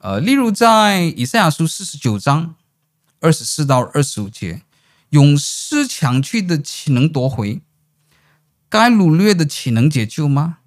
呃，例如在以赛亚书四十九章。二十四到二十五节，勇士抢去的岂能夺回？该掳掠的岂能解救吗？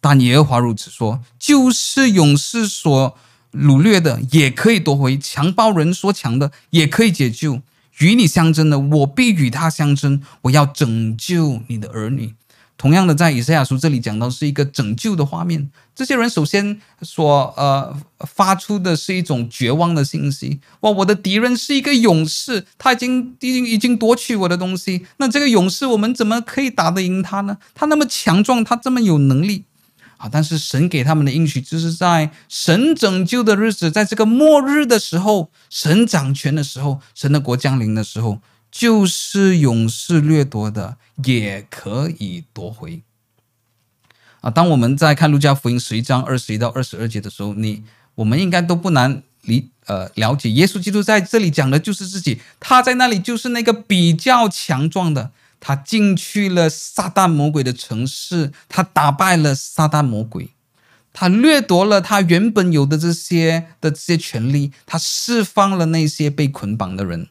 但耶和华如此说：就是勇士所掳掠的，也可以夺回；强暴人所强的，也可以解救。与你相争的，我必与他相争。我要拯救你的儿女。同样的，在以赛亚书这里讲到是一个拯救的画面。这些人首先所呃发出的是一种绝望的信息：哇，我的敌人是一个勇士，他已经已经已经夺取我的东西。那这个勇士，我们怎么可以打得赢他呢？他那么强壮，他这么有能力啊！但是神给他们的应许，就是在神拯救的日子，在这个末日的时候，神掌权的时候，神的国降临的时候。就是勇士掠夺的，也可以夺回啊！当我们在看路加福音十一章二十一到二十二节的时候，你我们应该都不难理呃了解，耶稣基督在这里讲的就是自己，他在那里就是那个比较强壮的，他进去了撒旦魔鬼的城市，他打败了撒旦魔鬼，他掠夺了他原本有的这些的这些权利，他释放了那些被捆绑的人。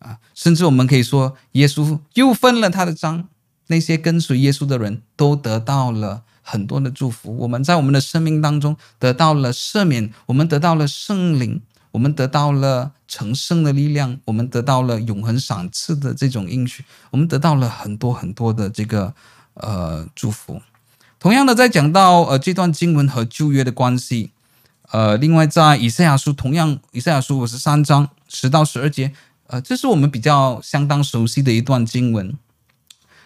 啊，甚至我们可以说，耶稣又分了他的章，那些跟随耶稣的人都得到了很多的祝福。我们在我们的生命当中得到了赦免，我们得到了圣灵，我们得到了成圣的力量，我们得到了永恒赏赐的这种应许，我们得到了很多很多的这个呃祝福。同样的，在讲到呃这段经文和旧约的关系，呃，另外在以赛亚书，同样以赛亚书五十三章十到十二节。呃，这是我们比较相当熟悉的一段经文，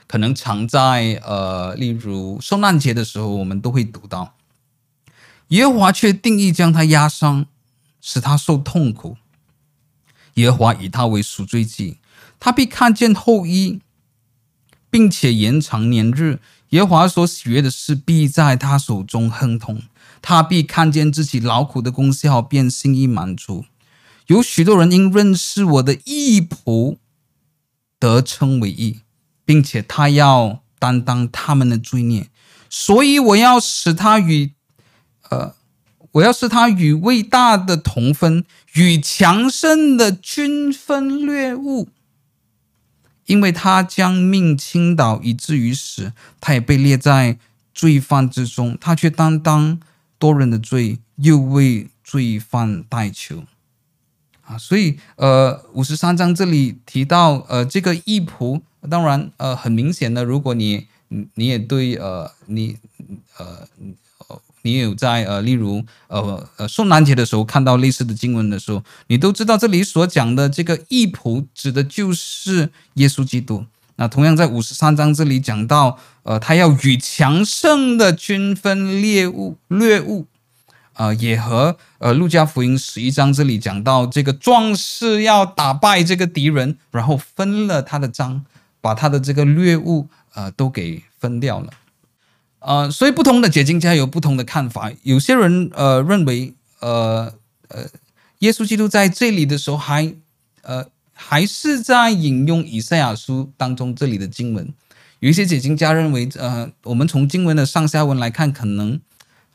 可能常在呃，例如受难节的时候，我们都会读到。耶和华却定义将他压伤，使他受痛苦。耶和华以他为赎罪祭，他必看见后裔，并且延长年日。耶和华所喜悦的事必在他手中亨通，他必看见自己劳苦的功效，便心意满足。有许多人因认识我的义仆，得称为义，并且他要担当他们的罪孽，所以我要使他与，呃，我要是他与伟大的同分，与强盛的均分掠物，因为他将命倾倒以至于死，他也被列在罪犯之中，他却担当多人的罪，又为罪犯代求。啊，所以呃，五十三章这里提到呃，这个义仆，当然呃，很明显的，如果你你也对呃，你呃，你有在呃，例如呃呃，受难节的时候看到类似的经文的时候，你都知道这里所讲的这个义仆指的就是耶稣基督。那同样在五十三章这里讲到，呃，他要与强盛的均分猎物，掠物。呃，也和呃，路加福音十一章这里讲到，这个壮士要打败这个敌人，然后分了他的章，把他的这个掠物呃都给分掉了。呃，所以不同的解经家有不同的看法。有些人呃认为，呃呃，耶稣基督在这里的时候还呃还是在引用以赛亚书当中这里的经文。有一些解经家认为，呃，我们从经文的上下文来看，可能。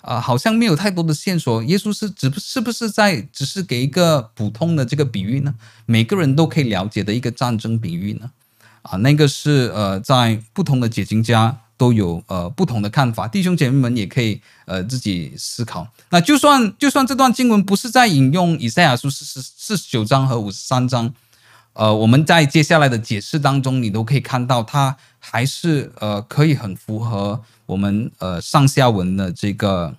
啊、好像没有太多的线索。耶稣是只是不是在只是给一个普通的这个比喻呢？每个人都可以了解的一个战争比喻呢？啊，那个是呃，在不同的解经家都有呃不同的看法。弟兄姐妹们也可以呃自己思考。那就算就算这段经文不是在引用以赛亚书四十四十九章和五十三章。呃，我们在接下来的解释当中，你都可以看到，它还是呃可以很符合我们呃上下文的这个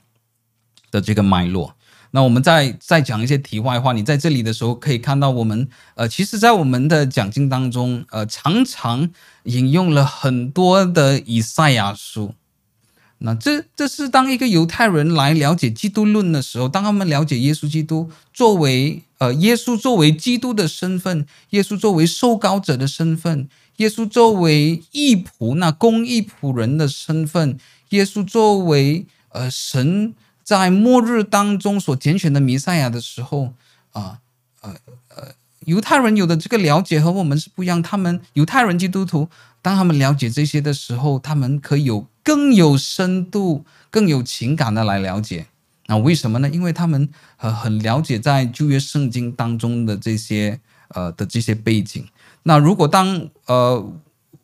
的这个脉络。那我们再再讲一些题外话，你在这里的时候可以看到，我们呃其实，在我们的讲经当中，呃常常引用了很多的以赛亚书。那这这是当一个犹太人来了解基督论的时候，当他们了解耶稣基督作为呃耶稣作为基督的身份，耶稣作为受膏者的身份，耶稣作为义仆那公义仆人的身份，耶稣作为呃神在末日当中所拣选的弥赛亚的时候啊呃呃犹太人有的这个了解和我们是不一样，他们犹太人基督徒当他们了解这些的时候，他们可以有。更有深度、更有情感的来了解，那为什么呢？因为他们很很了解在旧约圣经当中的这些呃的这些背景。那如果当呃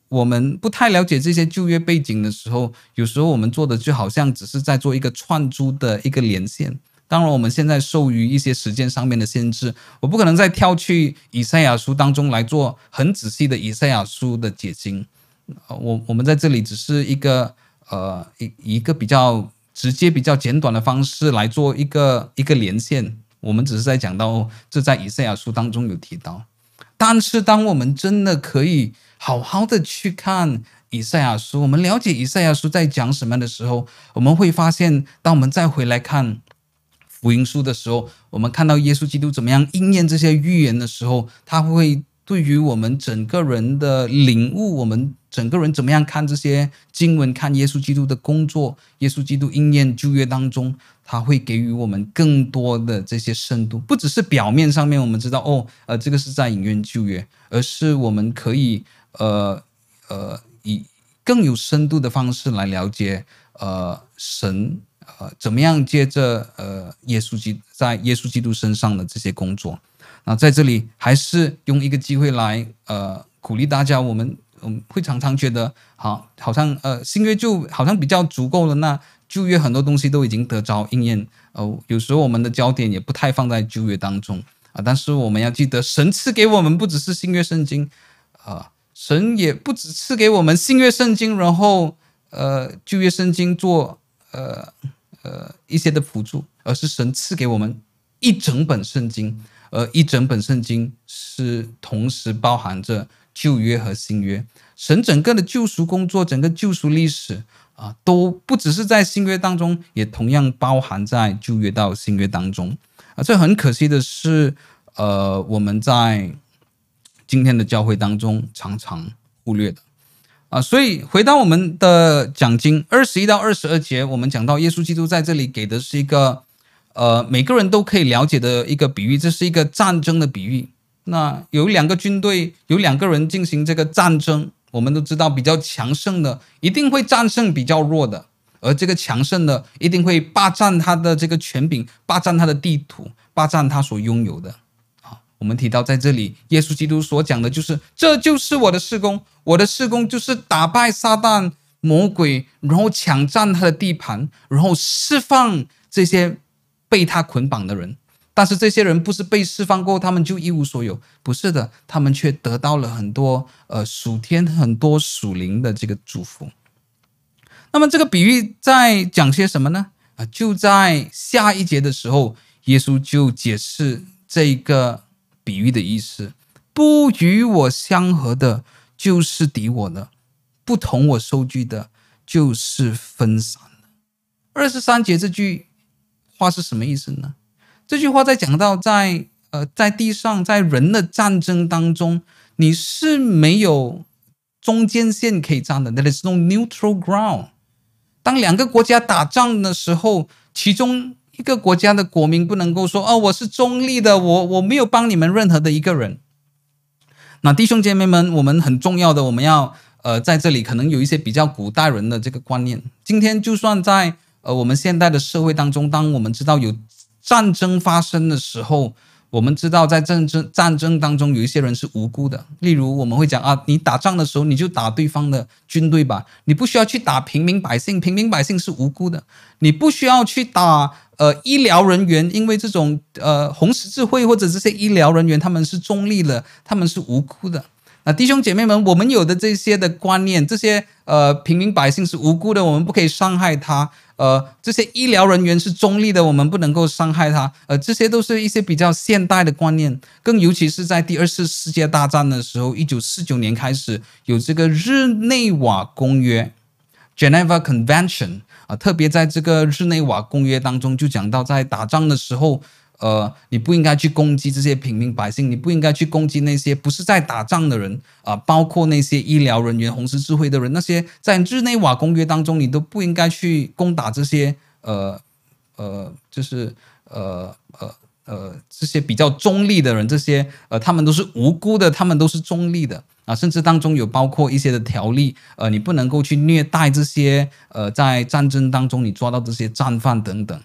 我们不太了解这些就业背景的时候，有时候我们做的就好像只是在做一个串珠的一个连线。当然，我们现在受于一些时间上面的限制，我不可能再跳去以赛亚书当中来做很仔细的以赛亚书的解经。我我们在这里只是一个。呃，一一个比较直接、比较简短的方式来做一个一个连线。我们只是在讲到这，在以赛亚书当中有提到。但是，当我们真的可以好好的去看以赛亚书，我们了解以赛亚书在讲什么的时候，我们会发现，当我们再回来看福音书的时候，我们看到耶稣基督怎么样应验这些预言的时候，他会。对于我们整个人的领悟，我们整个人怎么样看这些经文，看耶稣基督的工作，耶稣基督应验旧约当中，他会给予我们更多的这些深度，不只是表面上面我们知道哦，呃，这个是在引用旧约，而是我们可以呃呃以更有深度的方式来了解呃神呃怎么样借着呃耶稣基在耶稣基督身上的这些工作。那在这里还是用一个机会来呃鼓励大家，我们我们会常常觉得好，好像呃新约就好像比较足够了，那旧约很多东西都已经得着应验，呃有时候我们的焦点也不太放在旧约当中啊，但是我们要记得，神赐给我们不只是新约圣经啊，神也不只赐给我们新约圣经，然后呃旧约圣经做呃呃一些的辅助，而是神赐给我们一整本圣经。而一整本圣经是同时包含着旧约和新约，神整个的救赎工作，整个救赎历史啊，都不只是在新约当中，也同样包含在旧约到新约当中啊。这很可惜的是，呃，我们在今天的教会当中常常忽略的啊。所以回到我们的讲经二十一到二十二节，我们讲到耶稣基督在这里给的是一个。呃，每个人都可以了解的一个比喻，这是一个战争的比喻。那有两个军队，有两个人进行这个战争。我们都知道，比较强盛的一定会战胜比较弱的，而这个强盛的一定会霸占他的这个权柄，霸占他的地图，霸占他所拥有的。啊，我们提到在这里，耶稣基督所讲的就是，这就是我的事工，我的事工就是打败撒旦魔鬼，然后抢占他的地盘，然后释放这些。被他捆绑的人，但是这些人不是被释放过，他们就一无所有，不是的，他们却得到了很多呃属天很多属灵的这个祝福。那么这个比喻在讲些什么呢？啊，就在下一节的时候，耶稣就解释这个比喻的意思：不与我相合的，就是敌我的；不同我收据的，就是分散的。二十三节这句。话是什么意思呢？这句话在讲到在呃在地上在人的战争当中，你是没有中间线可以站的。There is no neutral ground。当两个国家打仗的时候，其中一个国家的国民不能够说：“哦，我是中立的，我我没有帮你们任何的一个人。”那弟兄姐妹们，我们很重要的，我们要呃在这里可能有一些比较古代人的这个观念。今天就算在呃，我们现代的社会当中，当我们知道有战争发生的时候，我们知道在战争战争当中有一些人是无辜的。例如，我们会讲啊，你打仗的时候你就打对方的军队吧，你不需要去打平民百姓，平民百姓是无辜的。你不需要去打呃医疗人员，因为这种呃红十字会或者这些医疗人员他们是中立的，他们是无辜的。那弟兄姐妹们，我们有的这些的观念，这些呃平民百姓是无辜的，我们不可以伤害他；呃，这些医疗人员是中立的，我们不能够伤害他。呃，这些都是一些比较现代的观念，更尤其是在第二次世界大战的时候，一九四九年开始有这个日内瓦公约 （Geneva Convention） 啊、特别在这个日内瓦公约当中就讲到，在打仗的时候。呃，你不应该去攻击这些平民百姓，你不应该去攻击那些不是在打仗的人啊、包括那些医疗人员、红十字会的人，那些在日内瓦公约当中，你都不应该去攻打这些呃呃，就是呃呃呃这些比较中立的人，这些呃他们都是无辜的，他们都是中立的啊，甚至当中有包括一些的条例，呃，你不能够去虐待这些呃在战争当中你抓到这些战犯等等。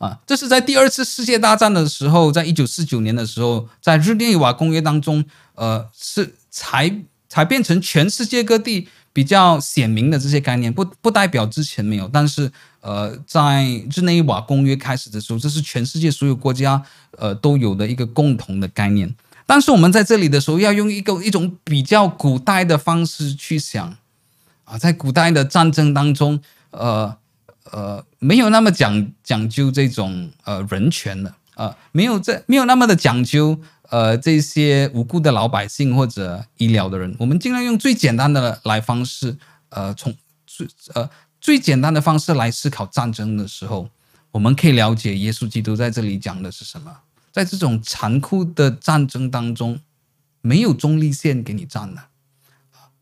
啊，这是在第二次世界大战的时候，在一九四九年的时候，在日内瓦公约当中，呃，是才才变成全世界各地比较显明的这些概念，不不代表之前没有，但是呃，在日内瓦公约开始的时候，这是全世界所有国家呃都有的一个共同的概念。但是我们在这里的时候，要用一个一种比较古代的方式去想，啊，在古代的战争当中，呃。呃，没有那么讲讲究这种呃人权的，呃，没有这没有那么的讲究，呃，这些无辜的老百姓或者医疗的人，我们尽量用最简单的来方式，呃，从最呃最简单的方式来思考战争的时候，我们可以了解耶稣基督在这里讲的是什么，在这种残酷的战争当中，没有中立线给你站的。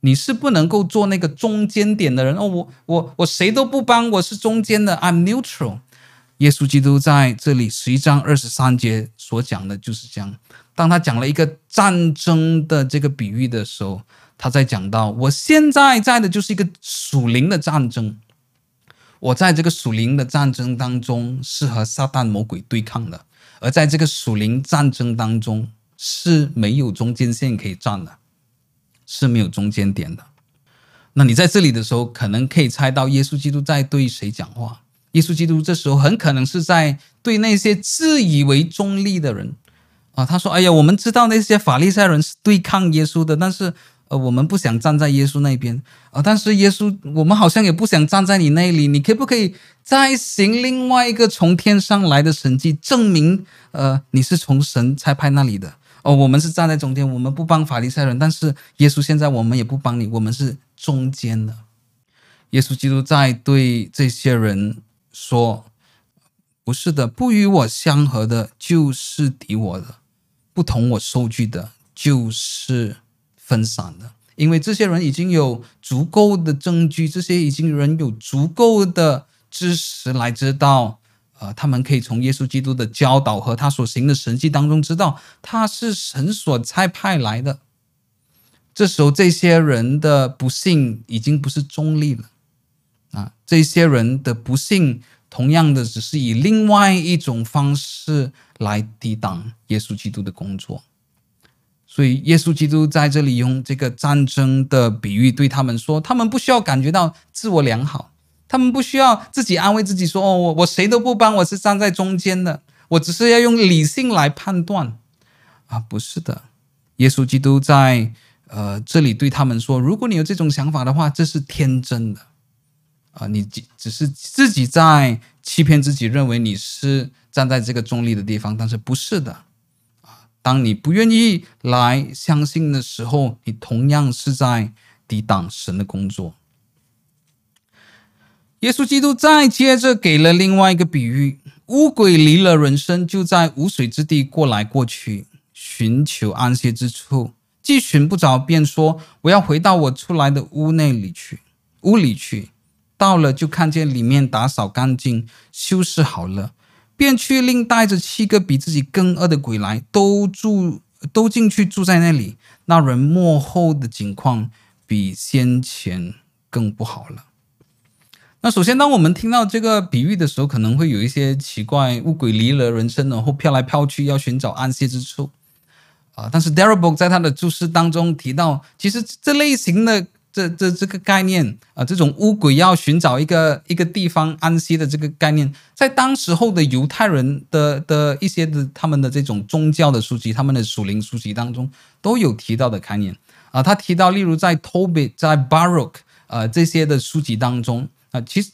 你是不能够做那个中间点的人哦，我我我谁都不帮，我是中间的，I'm neutral。耶稣基督在这里十一章二十三节所讲的就是这样。当他讲了一个战争的这个比喻的时候，他在讲到我现在在的就是一个属灵的战争，我在这个属灵的战争当中是和撒旦魔鬼对抗的，而在这个属灵战争当中是没有中间线可以站的。是没有中间点的。那你在这里的时候，可能可以猜到耶稣基督在对谁讲话？耶稣基督这时候很可能是在对那些自以为中立的人啊。他说：“哎呀，我们知道那些法利赛人是对抗耶稣的，但是呃，我们不想站在耶稣那边啊。但是耶稣，我们好像也不想站在你那里。你可不可以再行另外一个从天上来的神迹，证明呃你是从神差派那里的？”哦，我们是站在中间，我们不帮法利赛人，但是耶稣现在我们也不帮你，我们是中间的。耶稣基督在对这些人说：“不是的，不与我相合的，就是敌我的；不同我收据的，就是分散的。因为这些人已经有足够的证据，这些已经人有足够的知识来知道。”呃，他们可以从耶稣基督的教导和他所行的神迹当中知道他是神所差派来的。这时候，这些人的不信已经不是中立了啊！这些人的不信，同样的，只是以另外一种方式来抵挡耶稣基督的工作。所以，耶稣基督在这里用这个战争的比喻对他们说：他们不需要感觉到自我良好。他们不需要自己安慰自己说：“哦，我我谁都不帮，我是站在中间的，我只是要用理性来判断。”啊，不是的，耶稣基督在呃这里对他们说：“如果你有这种想法的话，这是天真的啊，你只只是自己在欺骗自己，认为你是站在这个中立的地方，但是不是的啊。当你不愿意来相信的时候，你同样是在抵挡神的工作。”耶稣基督再接着给了另外一个比喻：乌鬼离了人身，就在无水之地过来过去，寻求安歇之处，既寻不着，便说：“我要回到我出来的屋内里去。”屋里去，到了就看见里面打扫干净，修饰好了，便去另带着七个比自己更恶的鬼来，都住都进去住在那里。那人末后的景况比先前更不好了。那首先，当我们听到这个比喻的时候，可能会有一些奇怪，乌鬼离了人身，然后飘来飘去，要寻找安歇之处啊。但是 Darabok 在他的注释当中提到，其实这类型的。这这这个概念啊，这种乌鬼要寻找一个一个地方安息的这个概念，在当时候的犹太人的的一些的他们的这种宗教的书籍，他们的属灵书籍当中都有提到的概念啊。他提到，例如在 Tobit、在 Baruch 啊这些的书籍当中啊，其实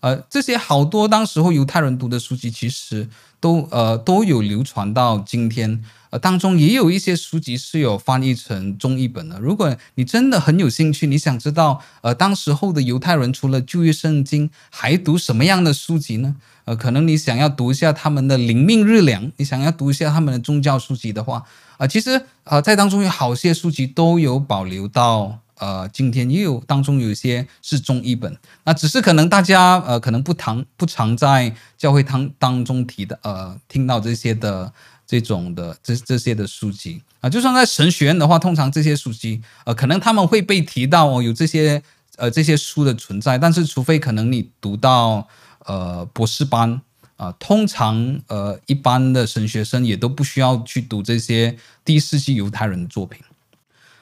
呃这些好多当时候犹太人读的书籍，其实都呃都有流传到今天。呃，当中也有一些书籍是有翻译成中译本的。如果你真的很有兴趣，你想知道，呃，当时候的犹太人除了旧约圣经，还读什么样的书籍呢？呃，可能你想要读一下他们的灵命日粮，你想要读一下他们的宗教书籍的话，啊、其实呃，在当中有好些书籍都有保留到呃今天，也有当中有一些是中译本。那只是可能大家呃可能不常不常在教会当当中提的呃听到这些的。这种的这这些的书籍啊，就算在神学院的话，通常这些书籍呃，可能他们会被提到哦，有这些呃这些书的存在，但是除非可能你读到呃博士班啊、通常呃一般的神学生也都不需要去读这些第一世纪犹太人的作品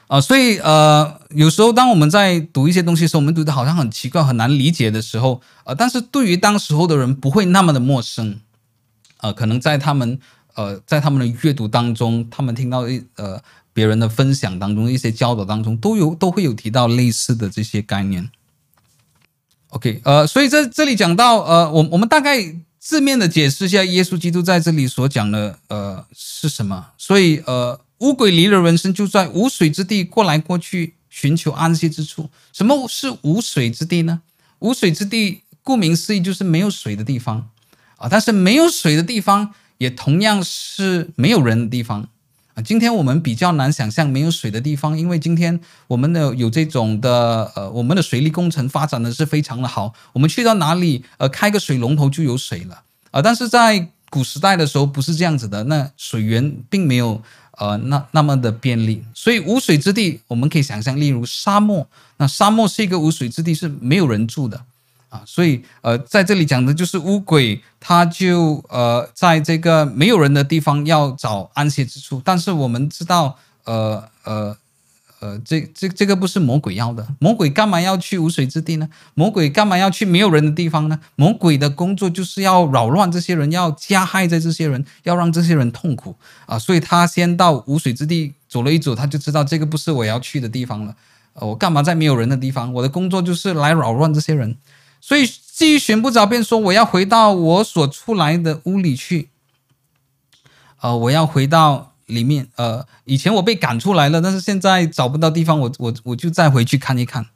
啊、所以呃有时候当我们在读一些东西的时候，我们读的好像很奇怪很难理解的时候，呃，但是对于当时候的人不会那么的陌生，呃，可能在他们。呃，在他们的阅读当中，他们听到一呃别人的分享当中，一些教导当中，都有都会有提到类似的这些概念。OK，呃，所以这这里讲到呃，我我们大概字面的解释一下，耶稣基督在这里所讲的呃是什么？所以呃，污鬼离了人生，就在无水之地过来过去，寻求安息之处。什么是无水之地呢？无水之地，顾名思义就是没有水的地方啊。但是没有水的地方。也同样是没有人的地方啊。今天我们比较难想象没有水的地方，因为今天我们的有这种的呃，我们的水利工程发展的是非常的好。我们去到哪里呃，开个水龙头就有水了啊。但是在古时代的时候不是这样子的，那水源并没有呃那那么的便利，所以无水之地我们可以想象，例如沙漠。那沙漠是一个无水之地，是没有人住的。啊，所以呃，在这里讲的就是乌鬼，它就呃，在这个没有人的地方要找安歇之处。但是我们知道，呃呃呃，这这这个不是魔鬼要的。魔鬼干嘛要去无水之地呢？魔鬼干嘛要去没有人的地方呢？魔鬼的工作就是要扰乱这些人，要加害在这些人，要让这些人痛苦啊。所以他先到无水之地走了一走，他就知道这个不是我要去的地方了。呃，我干嘛在没有人的地方？我的工作就是来扰乱这些人。所以既寻不着，便说我要回到我所出来的屋里去。呃，我要回到里面。呃，以前我被赶出来了，但是现在找不到地方，我我我就再回去看一看。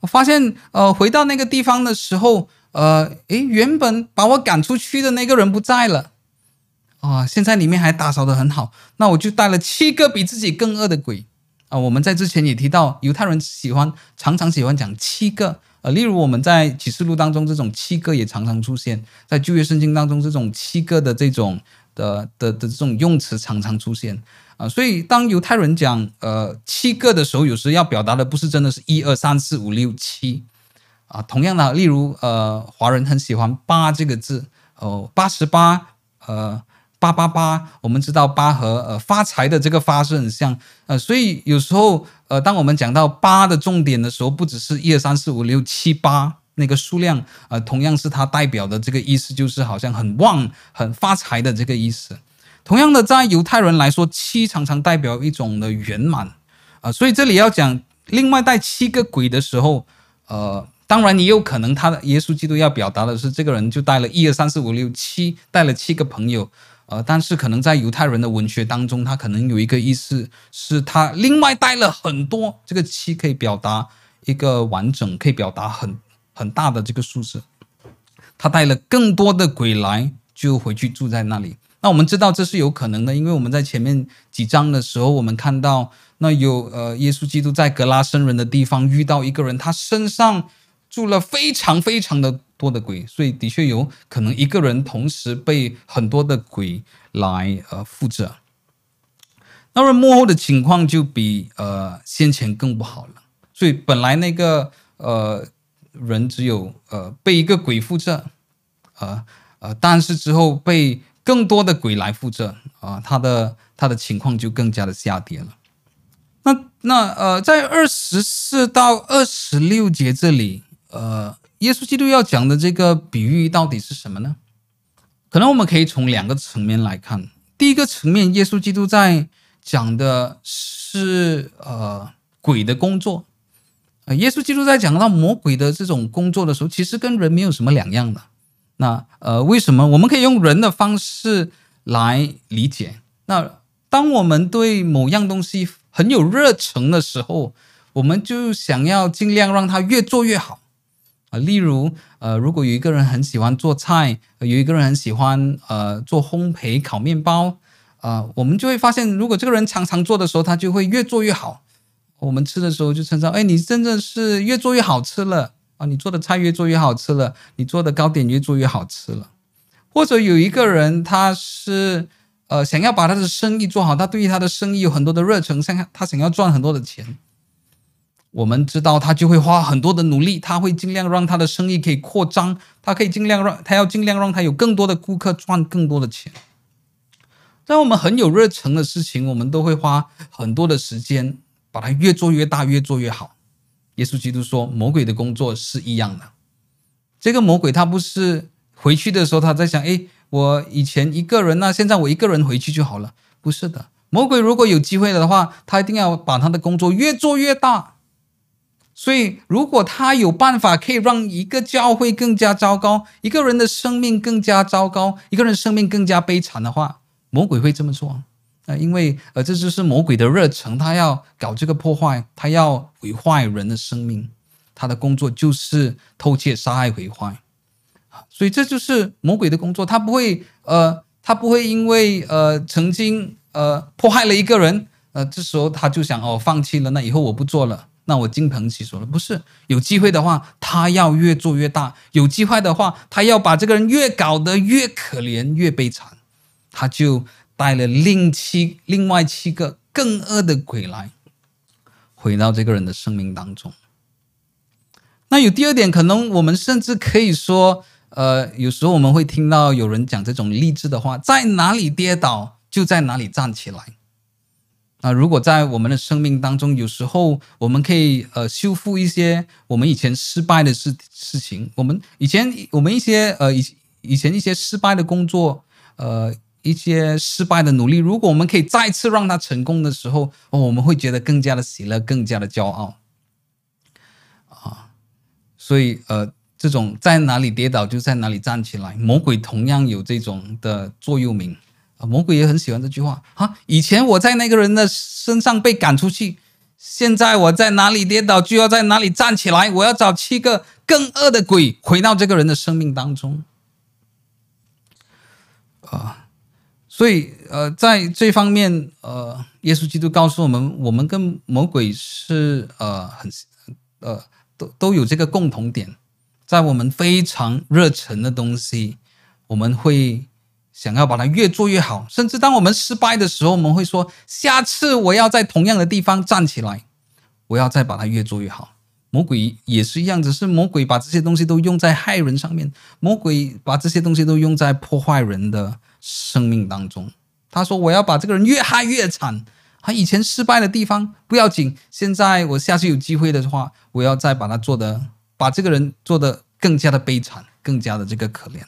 我发现，呃，回到那个地方的时候，呃，诶，原本把我赶出去的那个人不在了。啊、现在里面还打扫得很好。那我就带了七个比自己更恶的鬼。啊、我们在之前也提到，犹太人喜欢常常喜欢讲七个。呃，例如我们在启示录当中，这种七个也常常出现在旧约圣经当中，这种七个的这种的的的这种用词常常出现啊、所以当犹太人讲呃七个的时候，有时要表达的不是真的是一二三四五六七啊。同样的，例如呃华人很喜欢八这个字哦，八十八呃。八八八，我们知道八和呃发财的这个发是很像，呃，所以有时候呃，当我们讲到八的重点的时候，不只是一二三四五六七八那个数量，呃，同样是它代表的这个意思，就是好像很旺、很发财的这个意思。同样的，在犹太人来说，七常常代表一种的圆满，啊、所以这里要讲另外带七个鬼的时候，呃，当然也有可能他的耶稣基督要表达的是，这个人就带了一二三四五六七，带了七个朋友。呃，但是可能在犹太人的文学当中，他可能有一个意思，是他另外带了很多，这个七可以表达一个完整，可以表达很很大的这个数字。他带了更多的鬼来，就回去住在那里。那我们知道这是有可能的，因为我们在前面几章的时候，我们看到那有呃耶稣基督在格拉森人的地方遇到一个人，他身上住了非常非常的。多的鬼，所以的确有可能一个人同时被很多的鬼来呃附着。那么幕后的情况就比呃先前更不好了。所以本来那个呃人只有呃被一个鬼附着，呃呃，但是之后被更多的鬼来附着啊、他的他的情况就更加的下跌了。那那呃，在二十四到二十六节这里，呃，耶稣基督要讲的这个比喻到底是什么呢？可能我们可以从两个层面来看。第一个层面，耶稣基督在讲的是呃鬼的工作。呃，耶稣基督在讲到魔鬼的这种工作的时候，其实跟人没有什么两样的。那呃，为什么我们可以用人的方式来理解？那当我们对某样东西很有热忱的时候，我们就想要尽量让它越做越好啊。例如，呃，如果有一个人很喜欢做菜，有一个人很喜欢呃做烘焙、烤面包啊，我们就会发现，如果这个人常常做的时候，他就会越做越好。我们吃的时候就称赞，哎，你真的是越做越好吃了啊！你做的菜越做越好吃了，你做的糕点越做越好吃了。或者有一个人，他是。呃，想要把他的生意做好，他对于他的生意有很多的热忱，想他想要赚很多的钱。我们知道他就会花很多的努力，他会尽量让他的生意可以扩张，他可以尽量让他要尽量让他有更多的顾客，赚更多的钱。在我们很有热忱的事情，我们都会花很多的时间，把它越做越大，越做越好。耶稣基督说，魔鬼的工作是一样的。这个魔鬼他不是回去的时候他在想，哎。我以前一个人，那现在我一个人回去就好了。不是的，魔鬼如果有机会的话，他一定要把他的工作越做越大。所以，如果他有办法可以让一个教会更加糟糕，一个人的生命更加糟糕，一个人生命更加悲惨的话，魔鬼会这么做啊？因为呃，这就是魔鬼的热忱，他要搞这个破坏，他要毁坏人的生命，他的工作就是偷窃、杀害、毁坏。所以这就是魔鬼的工作，他不会呃，他不会因为呃曾经呃迫害了一个人，呃这时候他就想哦放弃了，那以后我不做了，那我金盆洗手了。不是，有机会的话，他要越做越大；有机会的话，他要把这个人越搞得越可怜、越悲惨，他就带了另七另外七个更恶的鬼来，回到这个人的生命当中。那有第二点，可能我们甚至可以说。呃，有时候我们会听到有人讲这种励志的话，在哪里跌倒就在哪里站起来。那如果在我们的生命当中，有时候我们可以呃修复一些我们以前失败的事事情，我们以前我们一些呃以以前一些失败的工作，呃一些失败的努力，如果我们可以再次让它成功的时候，我们会觉得更加的喜乐，更加的骄傲啊。所以呃。这种在哪里跌倒就在哪里站起来，魔鬼同样有这种的座右铭啊，魔鬼也很喜欢这句话啊。以前我在那个人的身上被赶出去，现在我在哪里跌倒就要在哪里站起来，我要找七个更恶的鬼回到这个人的生命当中啊。所以呃，在这方面呃，耶稣基督告诉我们，我们跟魔鬼是呃很呃都都有这个共同点。在我们非常热忱的东西，我们会想要把它越做越好。甚至当我们失败的时候，我们会说：“下次我要在同样的地方站起来，我要再把它越做越好。”魔鬼也是一样，只是魔鬼把这些东西都用在害人上面，魔鬼把这些东西都用在破坏人的生命当中。他说：“我要把这个人越害越惨。他以前失败的地方不要紧，现在我下次有机会的话，我要再把它做的。”把这个人做的更加的悲惨，更加的这个可怜。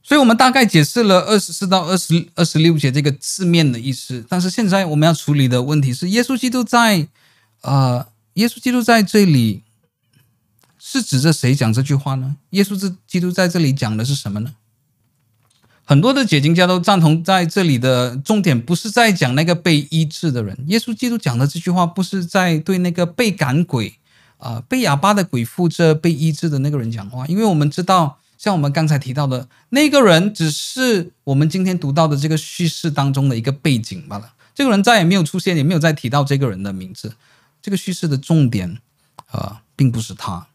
所以，我们大概解释了二十四到二十二十六节这个字面的意思。但是，现在我们要处理的问题是，耶稣基督在，呃，耶稣基督在这里是指着谁讲这句话呢？耶稣基督在这里讲的是什么呢？很多的解经家都赞同，在这里的重点不是在讲那个被医治的人。耶稣基督讲的这句话，不是在对那个被赶鬼。啊、被哑巴的鬼附着被医治的那个人讲话，因为我们知道，像我们刚才提到的那个人，只是我们今天读到的这个叙事当中的一个背景罢了。这个人再也没有出现，也没有再提到这个人的名字。这个叙事的重点，呃，并不是他。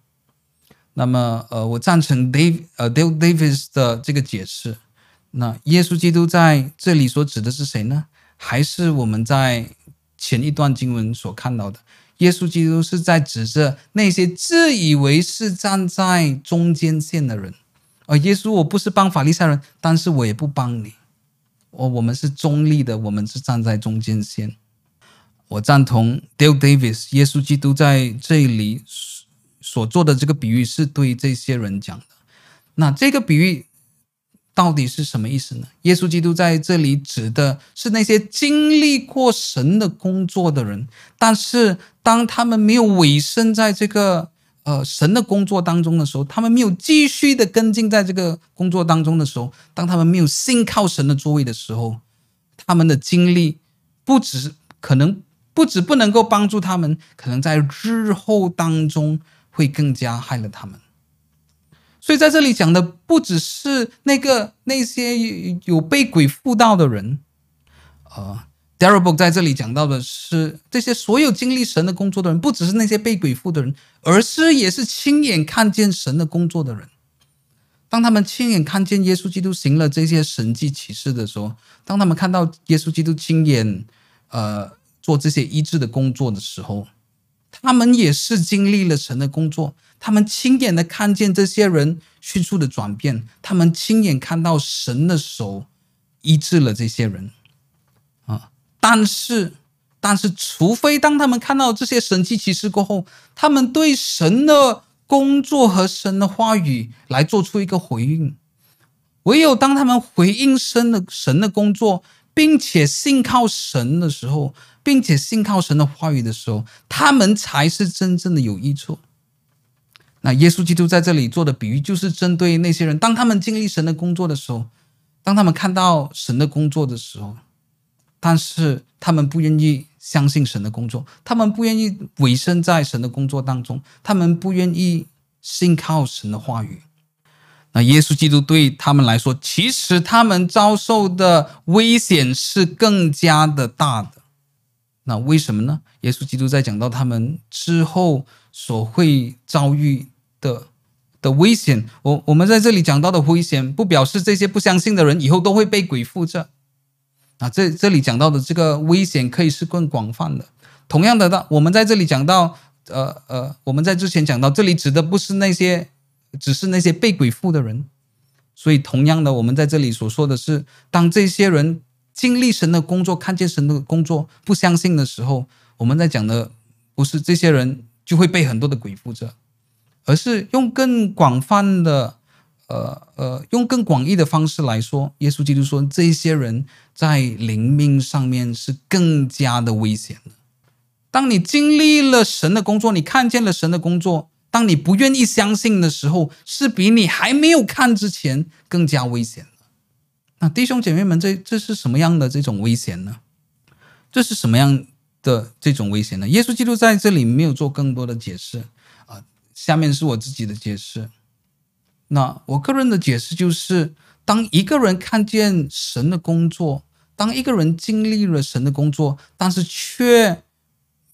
那么，呃，我赞成 Dave 呃 Dale Davis 的这个解释。那耶稣基督在这里所指的是谁呢？还是我们在前一段经文所看到的？耶稣基督是在指着那些自以为是站在中间线的人。而耶稣，我不是帮法利赛人，但是我也不帮你。我我们是中立的，我们是站在中间线。我赞同 Dale Davis，耶稣基督在这里所做的这个比喻是对这些人讲的。那这个比喻到底是什么意思呢？耶稣基督在这里指的是那些经历过神的工作的人，但是当他们没有委身在这个呃神的工作当中的时候，他们没有继续的跟进在这个工作当中的时候，当他们没有信靠神的作为的时候，他们的经历不只可能。不止不能够帮助他们，可能在日后当中会更加害了他们。所以在这里讲的不只是那个那些有被鬼附到的人，呃，Darrell 在这里讲到的是这些所有经历神的工作的人，不只是那些被鬼附的人，而是也是亲眼看见神的工作的人。当他们亲眼看见耶稣基督行了这些神迹奇事的时候，当他们看到耶稣基督亲眼，呃。做这些医治的工作的时候，他们也是经历了神的工作，他们亲眼的看见这些人迅速的转变，他们亲眼看到神的手医治了这些人啊！但是，但是，除非当他们看到这些神迹奇事过后，他们对神的工作和神的话语来做出一个回应，唯有当他们回应神的神的工作，并且信靠神的时候。并且信靠神的话语的时候，他们才是真正的有益处。那耶稣基督在这里做的比喻，就是针对那些人，当他们经历神的工作的时候，当他们看到神的工作的时候，但是他们不愿意相信神的工作，他们不愿意委身在神的工作当中，他们不愿意信靠神的话语。那耶稣基督对他们来说，其实他们遭受的危险是更加的大的。那为什么呢？耶稣基督在讲到他们之后所会遭遇的的危险，我我们在这里讲到的危险，不表示这些不相信的人以后都会被鬼附着。啊，这这里讲到的这个危险可以是更广泛的。同样的，我们在这里讲到，呃呃，我们在之前讲到，这里指的不是那些，只是那些被鬼附的人。所以，同样的，我们在这里所说的是，当这些人。经历神的工作，看见神的工作，不相信的时候，我们在讲的不是这些人就会被很多的鬼附着，而是用更广泛的，呃呃，用更广义的方式来说，耶稣基督说，这些人在灵命上面是更加的危险的。当你经历了神的工作，你看见了神的工作，当你不愿意相信的时候，是比你还没有看之前更加危险。那弟兄姐妹们，这这是什么样的这种危险呢？这是什么样的这种危险呢？耶稣基督在这里没有做更多的解释啊。下面是我自己的解释。那我个人的解释就是，当一个人看见神的工作，当一个人经历了神的工作，但是却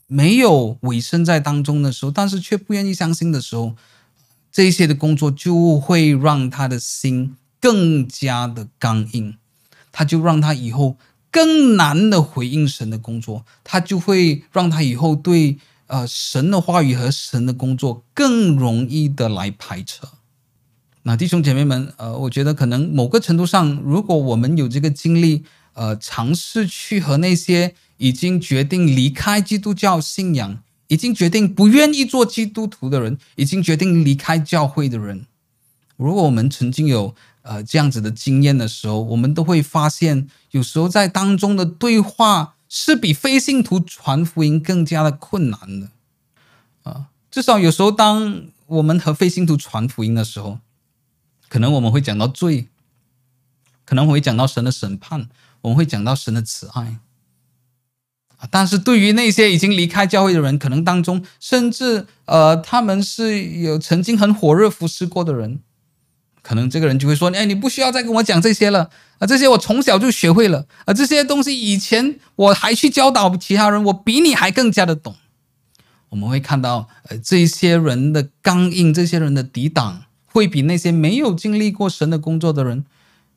没有委身在当中的时候，但是却不愿意相信的时候，这些的工作就会让他的心。更加的刚硬，他就让他以后更难的回应神的工作，他就会让他以后对呃神的话语和神的工作更容易的来排斥。那弟兄姐妹们，呃，我觉得可能某个程度上，如果我们有这个经历，呃，尝试去和那些已经决定离开基督教信仰、已经决定不愿意做基督徒的人、已经决定离开教会的人，如果我们曾经有。呃，这样子的经验的时候，我们都会发现，有时候在当中的对话是比非信徒传福音更加的困难的。啊、至少有时候，当我们和非信徒传福音的时候，可能我们会讲到罪，可能会讲到神的审判，我们会讲到神的慈爱。但是对于那些已经离开教会的人，可能当中甚至呃，他们是有曾经很火热服侍过的人。可能这个人就会说：“哎，你不需要再跟我讲这些了啊！这些我从小就学会了啊！这些东西以前我还去教导其他人，我比你还更加的懂。”我们会看到，呃，这些人的刚硬，这些人的抵挡，会比那些没有经历过神的工作的人，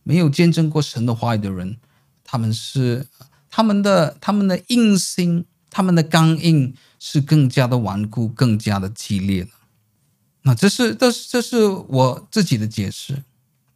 没有见证过神的话语的人，他们是他们的他们的硬心，他们的刚硬是更加的顽固，更加的激烈了。那这是这是这是我自己的解释，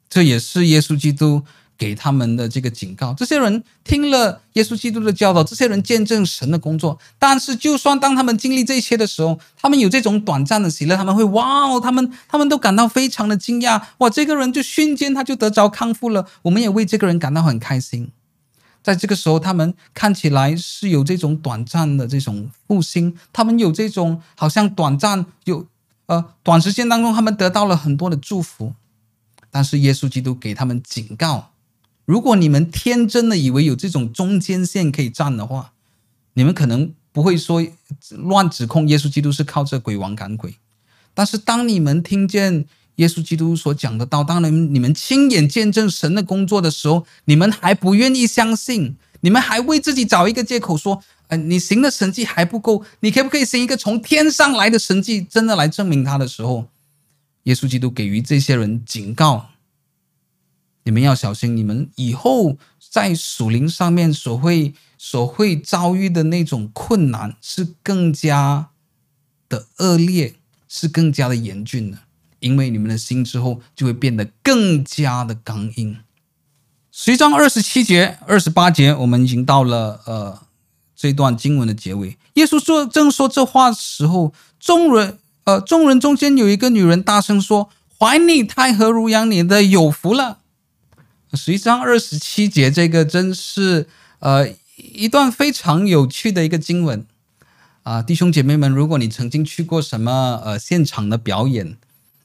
这也是耶稣基督给他们的这个警告。这些人听了耶稣基督的教导，这些人见证神的工作。但是，就算当他们经历这些的时候，他们有这种短暂的喜乐，他们会哇哦，他们他们都感到非常的惊讶。哇，这个人就瞬间他就得着康复了，我们也为这个人感到很开心。在这个时候，他们看起来是有这种短暂的这种复兴，他们有这种好像短暂有呃短时间当中，他们得到了很多的祝福。但是耶稣基督给他们警告：如果你们天真的以为有这种中间线可以站的话，你们可能不会说乱指控耶稣基督是靠这鬼王赶鬼。但是当你们听见，耶稣基督所讲的道，当然你们亲眼见证神的工作的时候，你们还不愿意相信，你们还为自己找一个借口说，呃，你行的神迹还不够，你可不可以行一个从天上来的神迹，真的来证明他的时候，耶稣基督给予这些人警告，你们要小心，你们以后在属灵上面所会所会遭遇的那种困难是更加的恶劣，是更加的严峻的。因为你们的心之后就会变得更加的刚硬。十一章二十七节、二十八节，我们已经到了呃这段经文的结尾。耶稣说正说这话的时候，众人呃众人中间有一个女人大声说：“怀你胎和乳养你的有福了。”十一章二十七节，这个真是呃一段非常有趣的一个经文啊、弟兄姐妹们，如果你曾经去过什么呃现场的表演。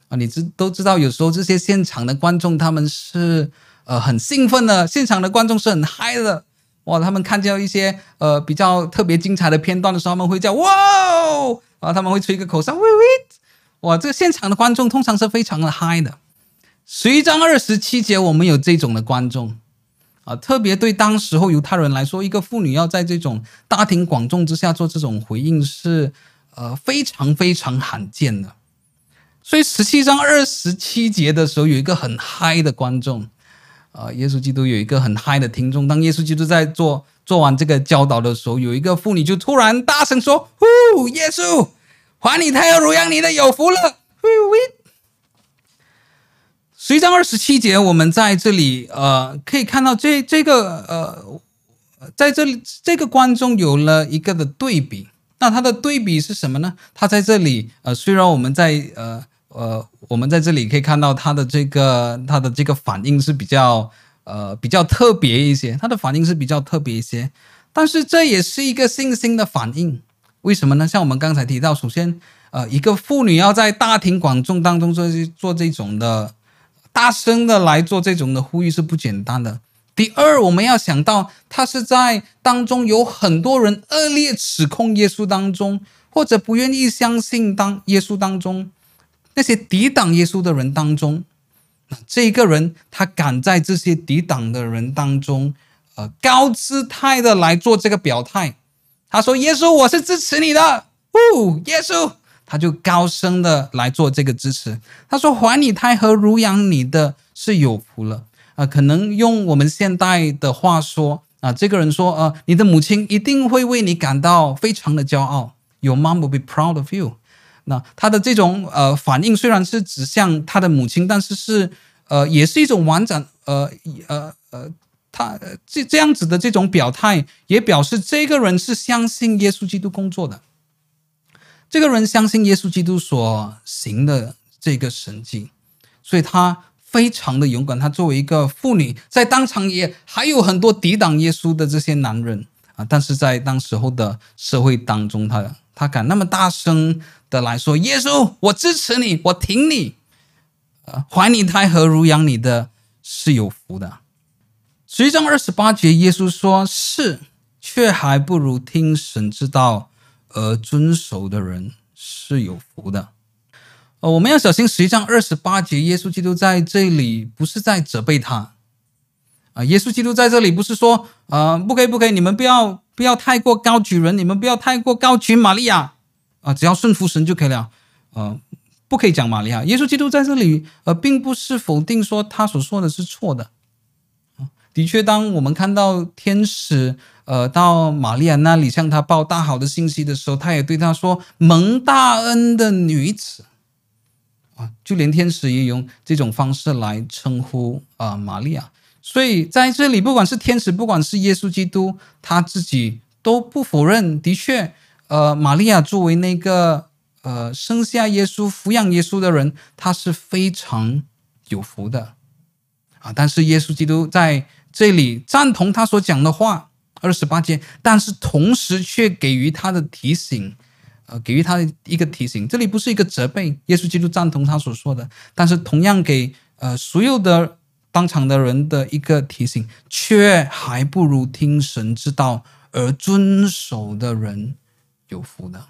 啊，你知都知道，有时候这些现场的观众他们是呃很兴奋的，现场的观众是很嗨的，哇！他们看见一些呃比较特别精彩的片段的时候，他们会叫哇哦，啊，他们会吹一个口哨，喂喂，哇！这个现场的观众通常是非常的嗨的。十一章二十七节，我们有这种的观众啊，特别对当时候犹太人来说，一个妇女要在这种大庭广众之下做这种回应是呃非常非常罕见的。所以十七章二十七节的时候，有一个很嗨的观众，啊，耶稣基督有一个很嗨的听众。当耶稣基督在做做完这个教导的时候，有一个妇女就突然大声说：“呼，耶稣，还你胎儿乳养你的有福了。”喂喂。十一章二十七节，我们在这里呃可以看到这这个呃在这里这个观众有了一个的对比。那他的对比是什么呢？他在这里呃，虽然我们在呃。呃，我们在这里可以看到他的这个他的这个反应是比较呃比较特别一些，他的反应是比较特别一些，但是这也是一个信心的反应。为什么呢？像我们刚才提到，首先呃，一个妇女要在大庭广众当中做做这种的大声的来做这种的呼吁是不简单的。第二，我们要想到他是在当中有很多人恶劣指控耶稣当中，或者不愿意相信当耶稣当中。那些抵挡耶稣的人当中，那这个人他敢在这些抵挡的人当中，呃，高姿态的来做这个表态。他说：“耶稣，我是支持你的。”哦，耶稣，他就高声的来做这个支持。他说：“怀你胎和乳养你的是有福了。”啊，可能用我们现代的话说，啊，这个人说：“呃，你的母亲一定会为你感到非常的骄傲。”Your mom will be proud of you。那他的这种呃反应虽然是指向他的母亲，但是是呃也是一种完整呃呃呃他这这样子的这种表态，也表示这个人是相信耶稣基督工作的，这个人相信耶稣基督所行的这个神迹，所以他非常的勇敢。他作为一个妇女，在当场也还有很多抵挡耶稣的这些男人啊，但是在当时候的社会当中，他他敢那么大声。的来说，耶稣，我支持你，我挺你，呃，怀你胎和乳养你的是有福的。十一章二十八节，耶稣说：“是，却还不如听神之道而遵守的人是有福的。”呃，我们要小心。十一章二十八节，耶稣基督在这里不是在责备他啊，耶稣基督在这里不是说啊，不可以，不可以，你们不要不要太过高举人，你们不要太过高举玛利亚。啊，只要顺服神就可以了，呃，不可以讲玛利亚。耶稣基督在这里，呃，并不是否定说他所说的是错的，的确，当我们看到天使呃到玛利亚那里向他报大好的信息的时候，他也对他说：“蒙大恩的女子。”啊，就连天使也用这种方式来称呼啊、玛利亚。所以在这里，不管是天使，不管是耶稣基督，他自己都不否认。的确，呃，玛利亚作为那个呃生下耶稣、抚养耶稣的人，他是非常有福的啊。但是耶稣基督在这里赞同他所讲的话，二十八节，但是同时却给予他的提醒，呃，给予他的一个提醒。这里不是一个责备，耶稣基督赞同他所说的，但是同样给呃所有的当场的人的一个提醒，却还不如听神之道而遵守的人有福的。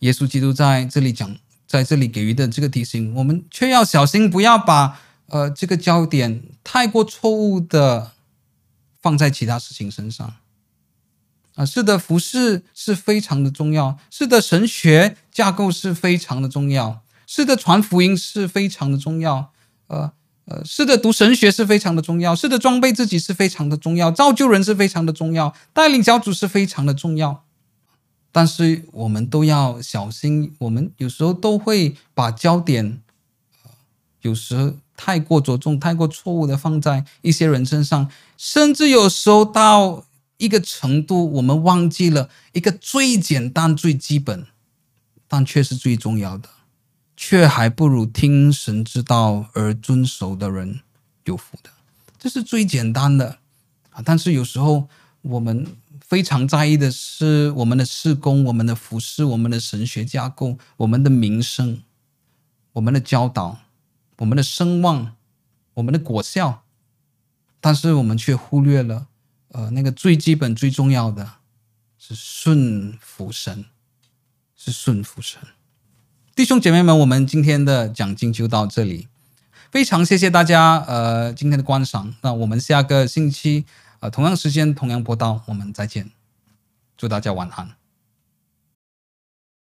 耶稣基督在这里讲，在这里给予的这个提醒，我们却要小心，不要把。呃，这个焦点太过错误的放在其他事情身上啊，是的，服饰是非常的重要，是的，神学架构是非常的重要，是的，传福音是非常的重要，呃呃，是的，读神学是非常的重要，是的，装备自己是非常的重要，造就人是非常的重要，带领小组是非常的重要，但是我们都要小心，我们有时候都会把焦点，有时。太过着重、太过错误的放在一些人身上，甚至有时候到一个程度，我们忘记了一个最简单、最基本，但却是最重要的，却还不如听神之道而遵守的人有福的。这是最简单的啊！但是有时候我们非常在意的是我们的事工、我们的服事、我们的神学架构、我们的名声、我们的教导。我们的声望，我们的果效，但是我们却忽略了，呃，那个最基本、最重要的是顺服神，是顺服神。弟兄姐妹们，我们今天的讲经就到这里，非常谢谢大家，呃，今天的观赏。那我们下个星期，啊，同样时间、同样播到，我们再见。祝大家晚安。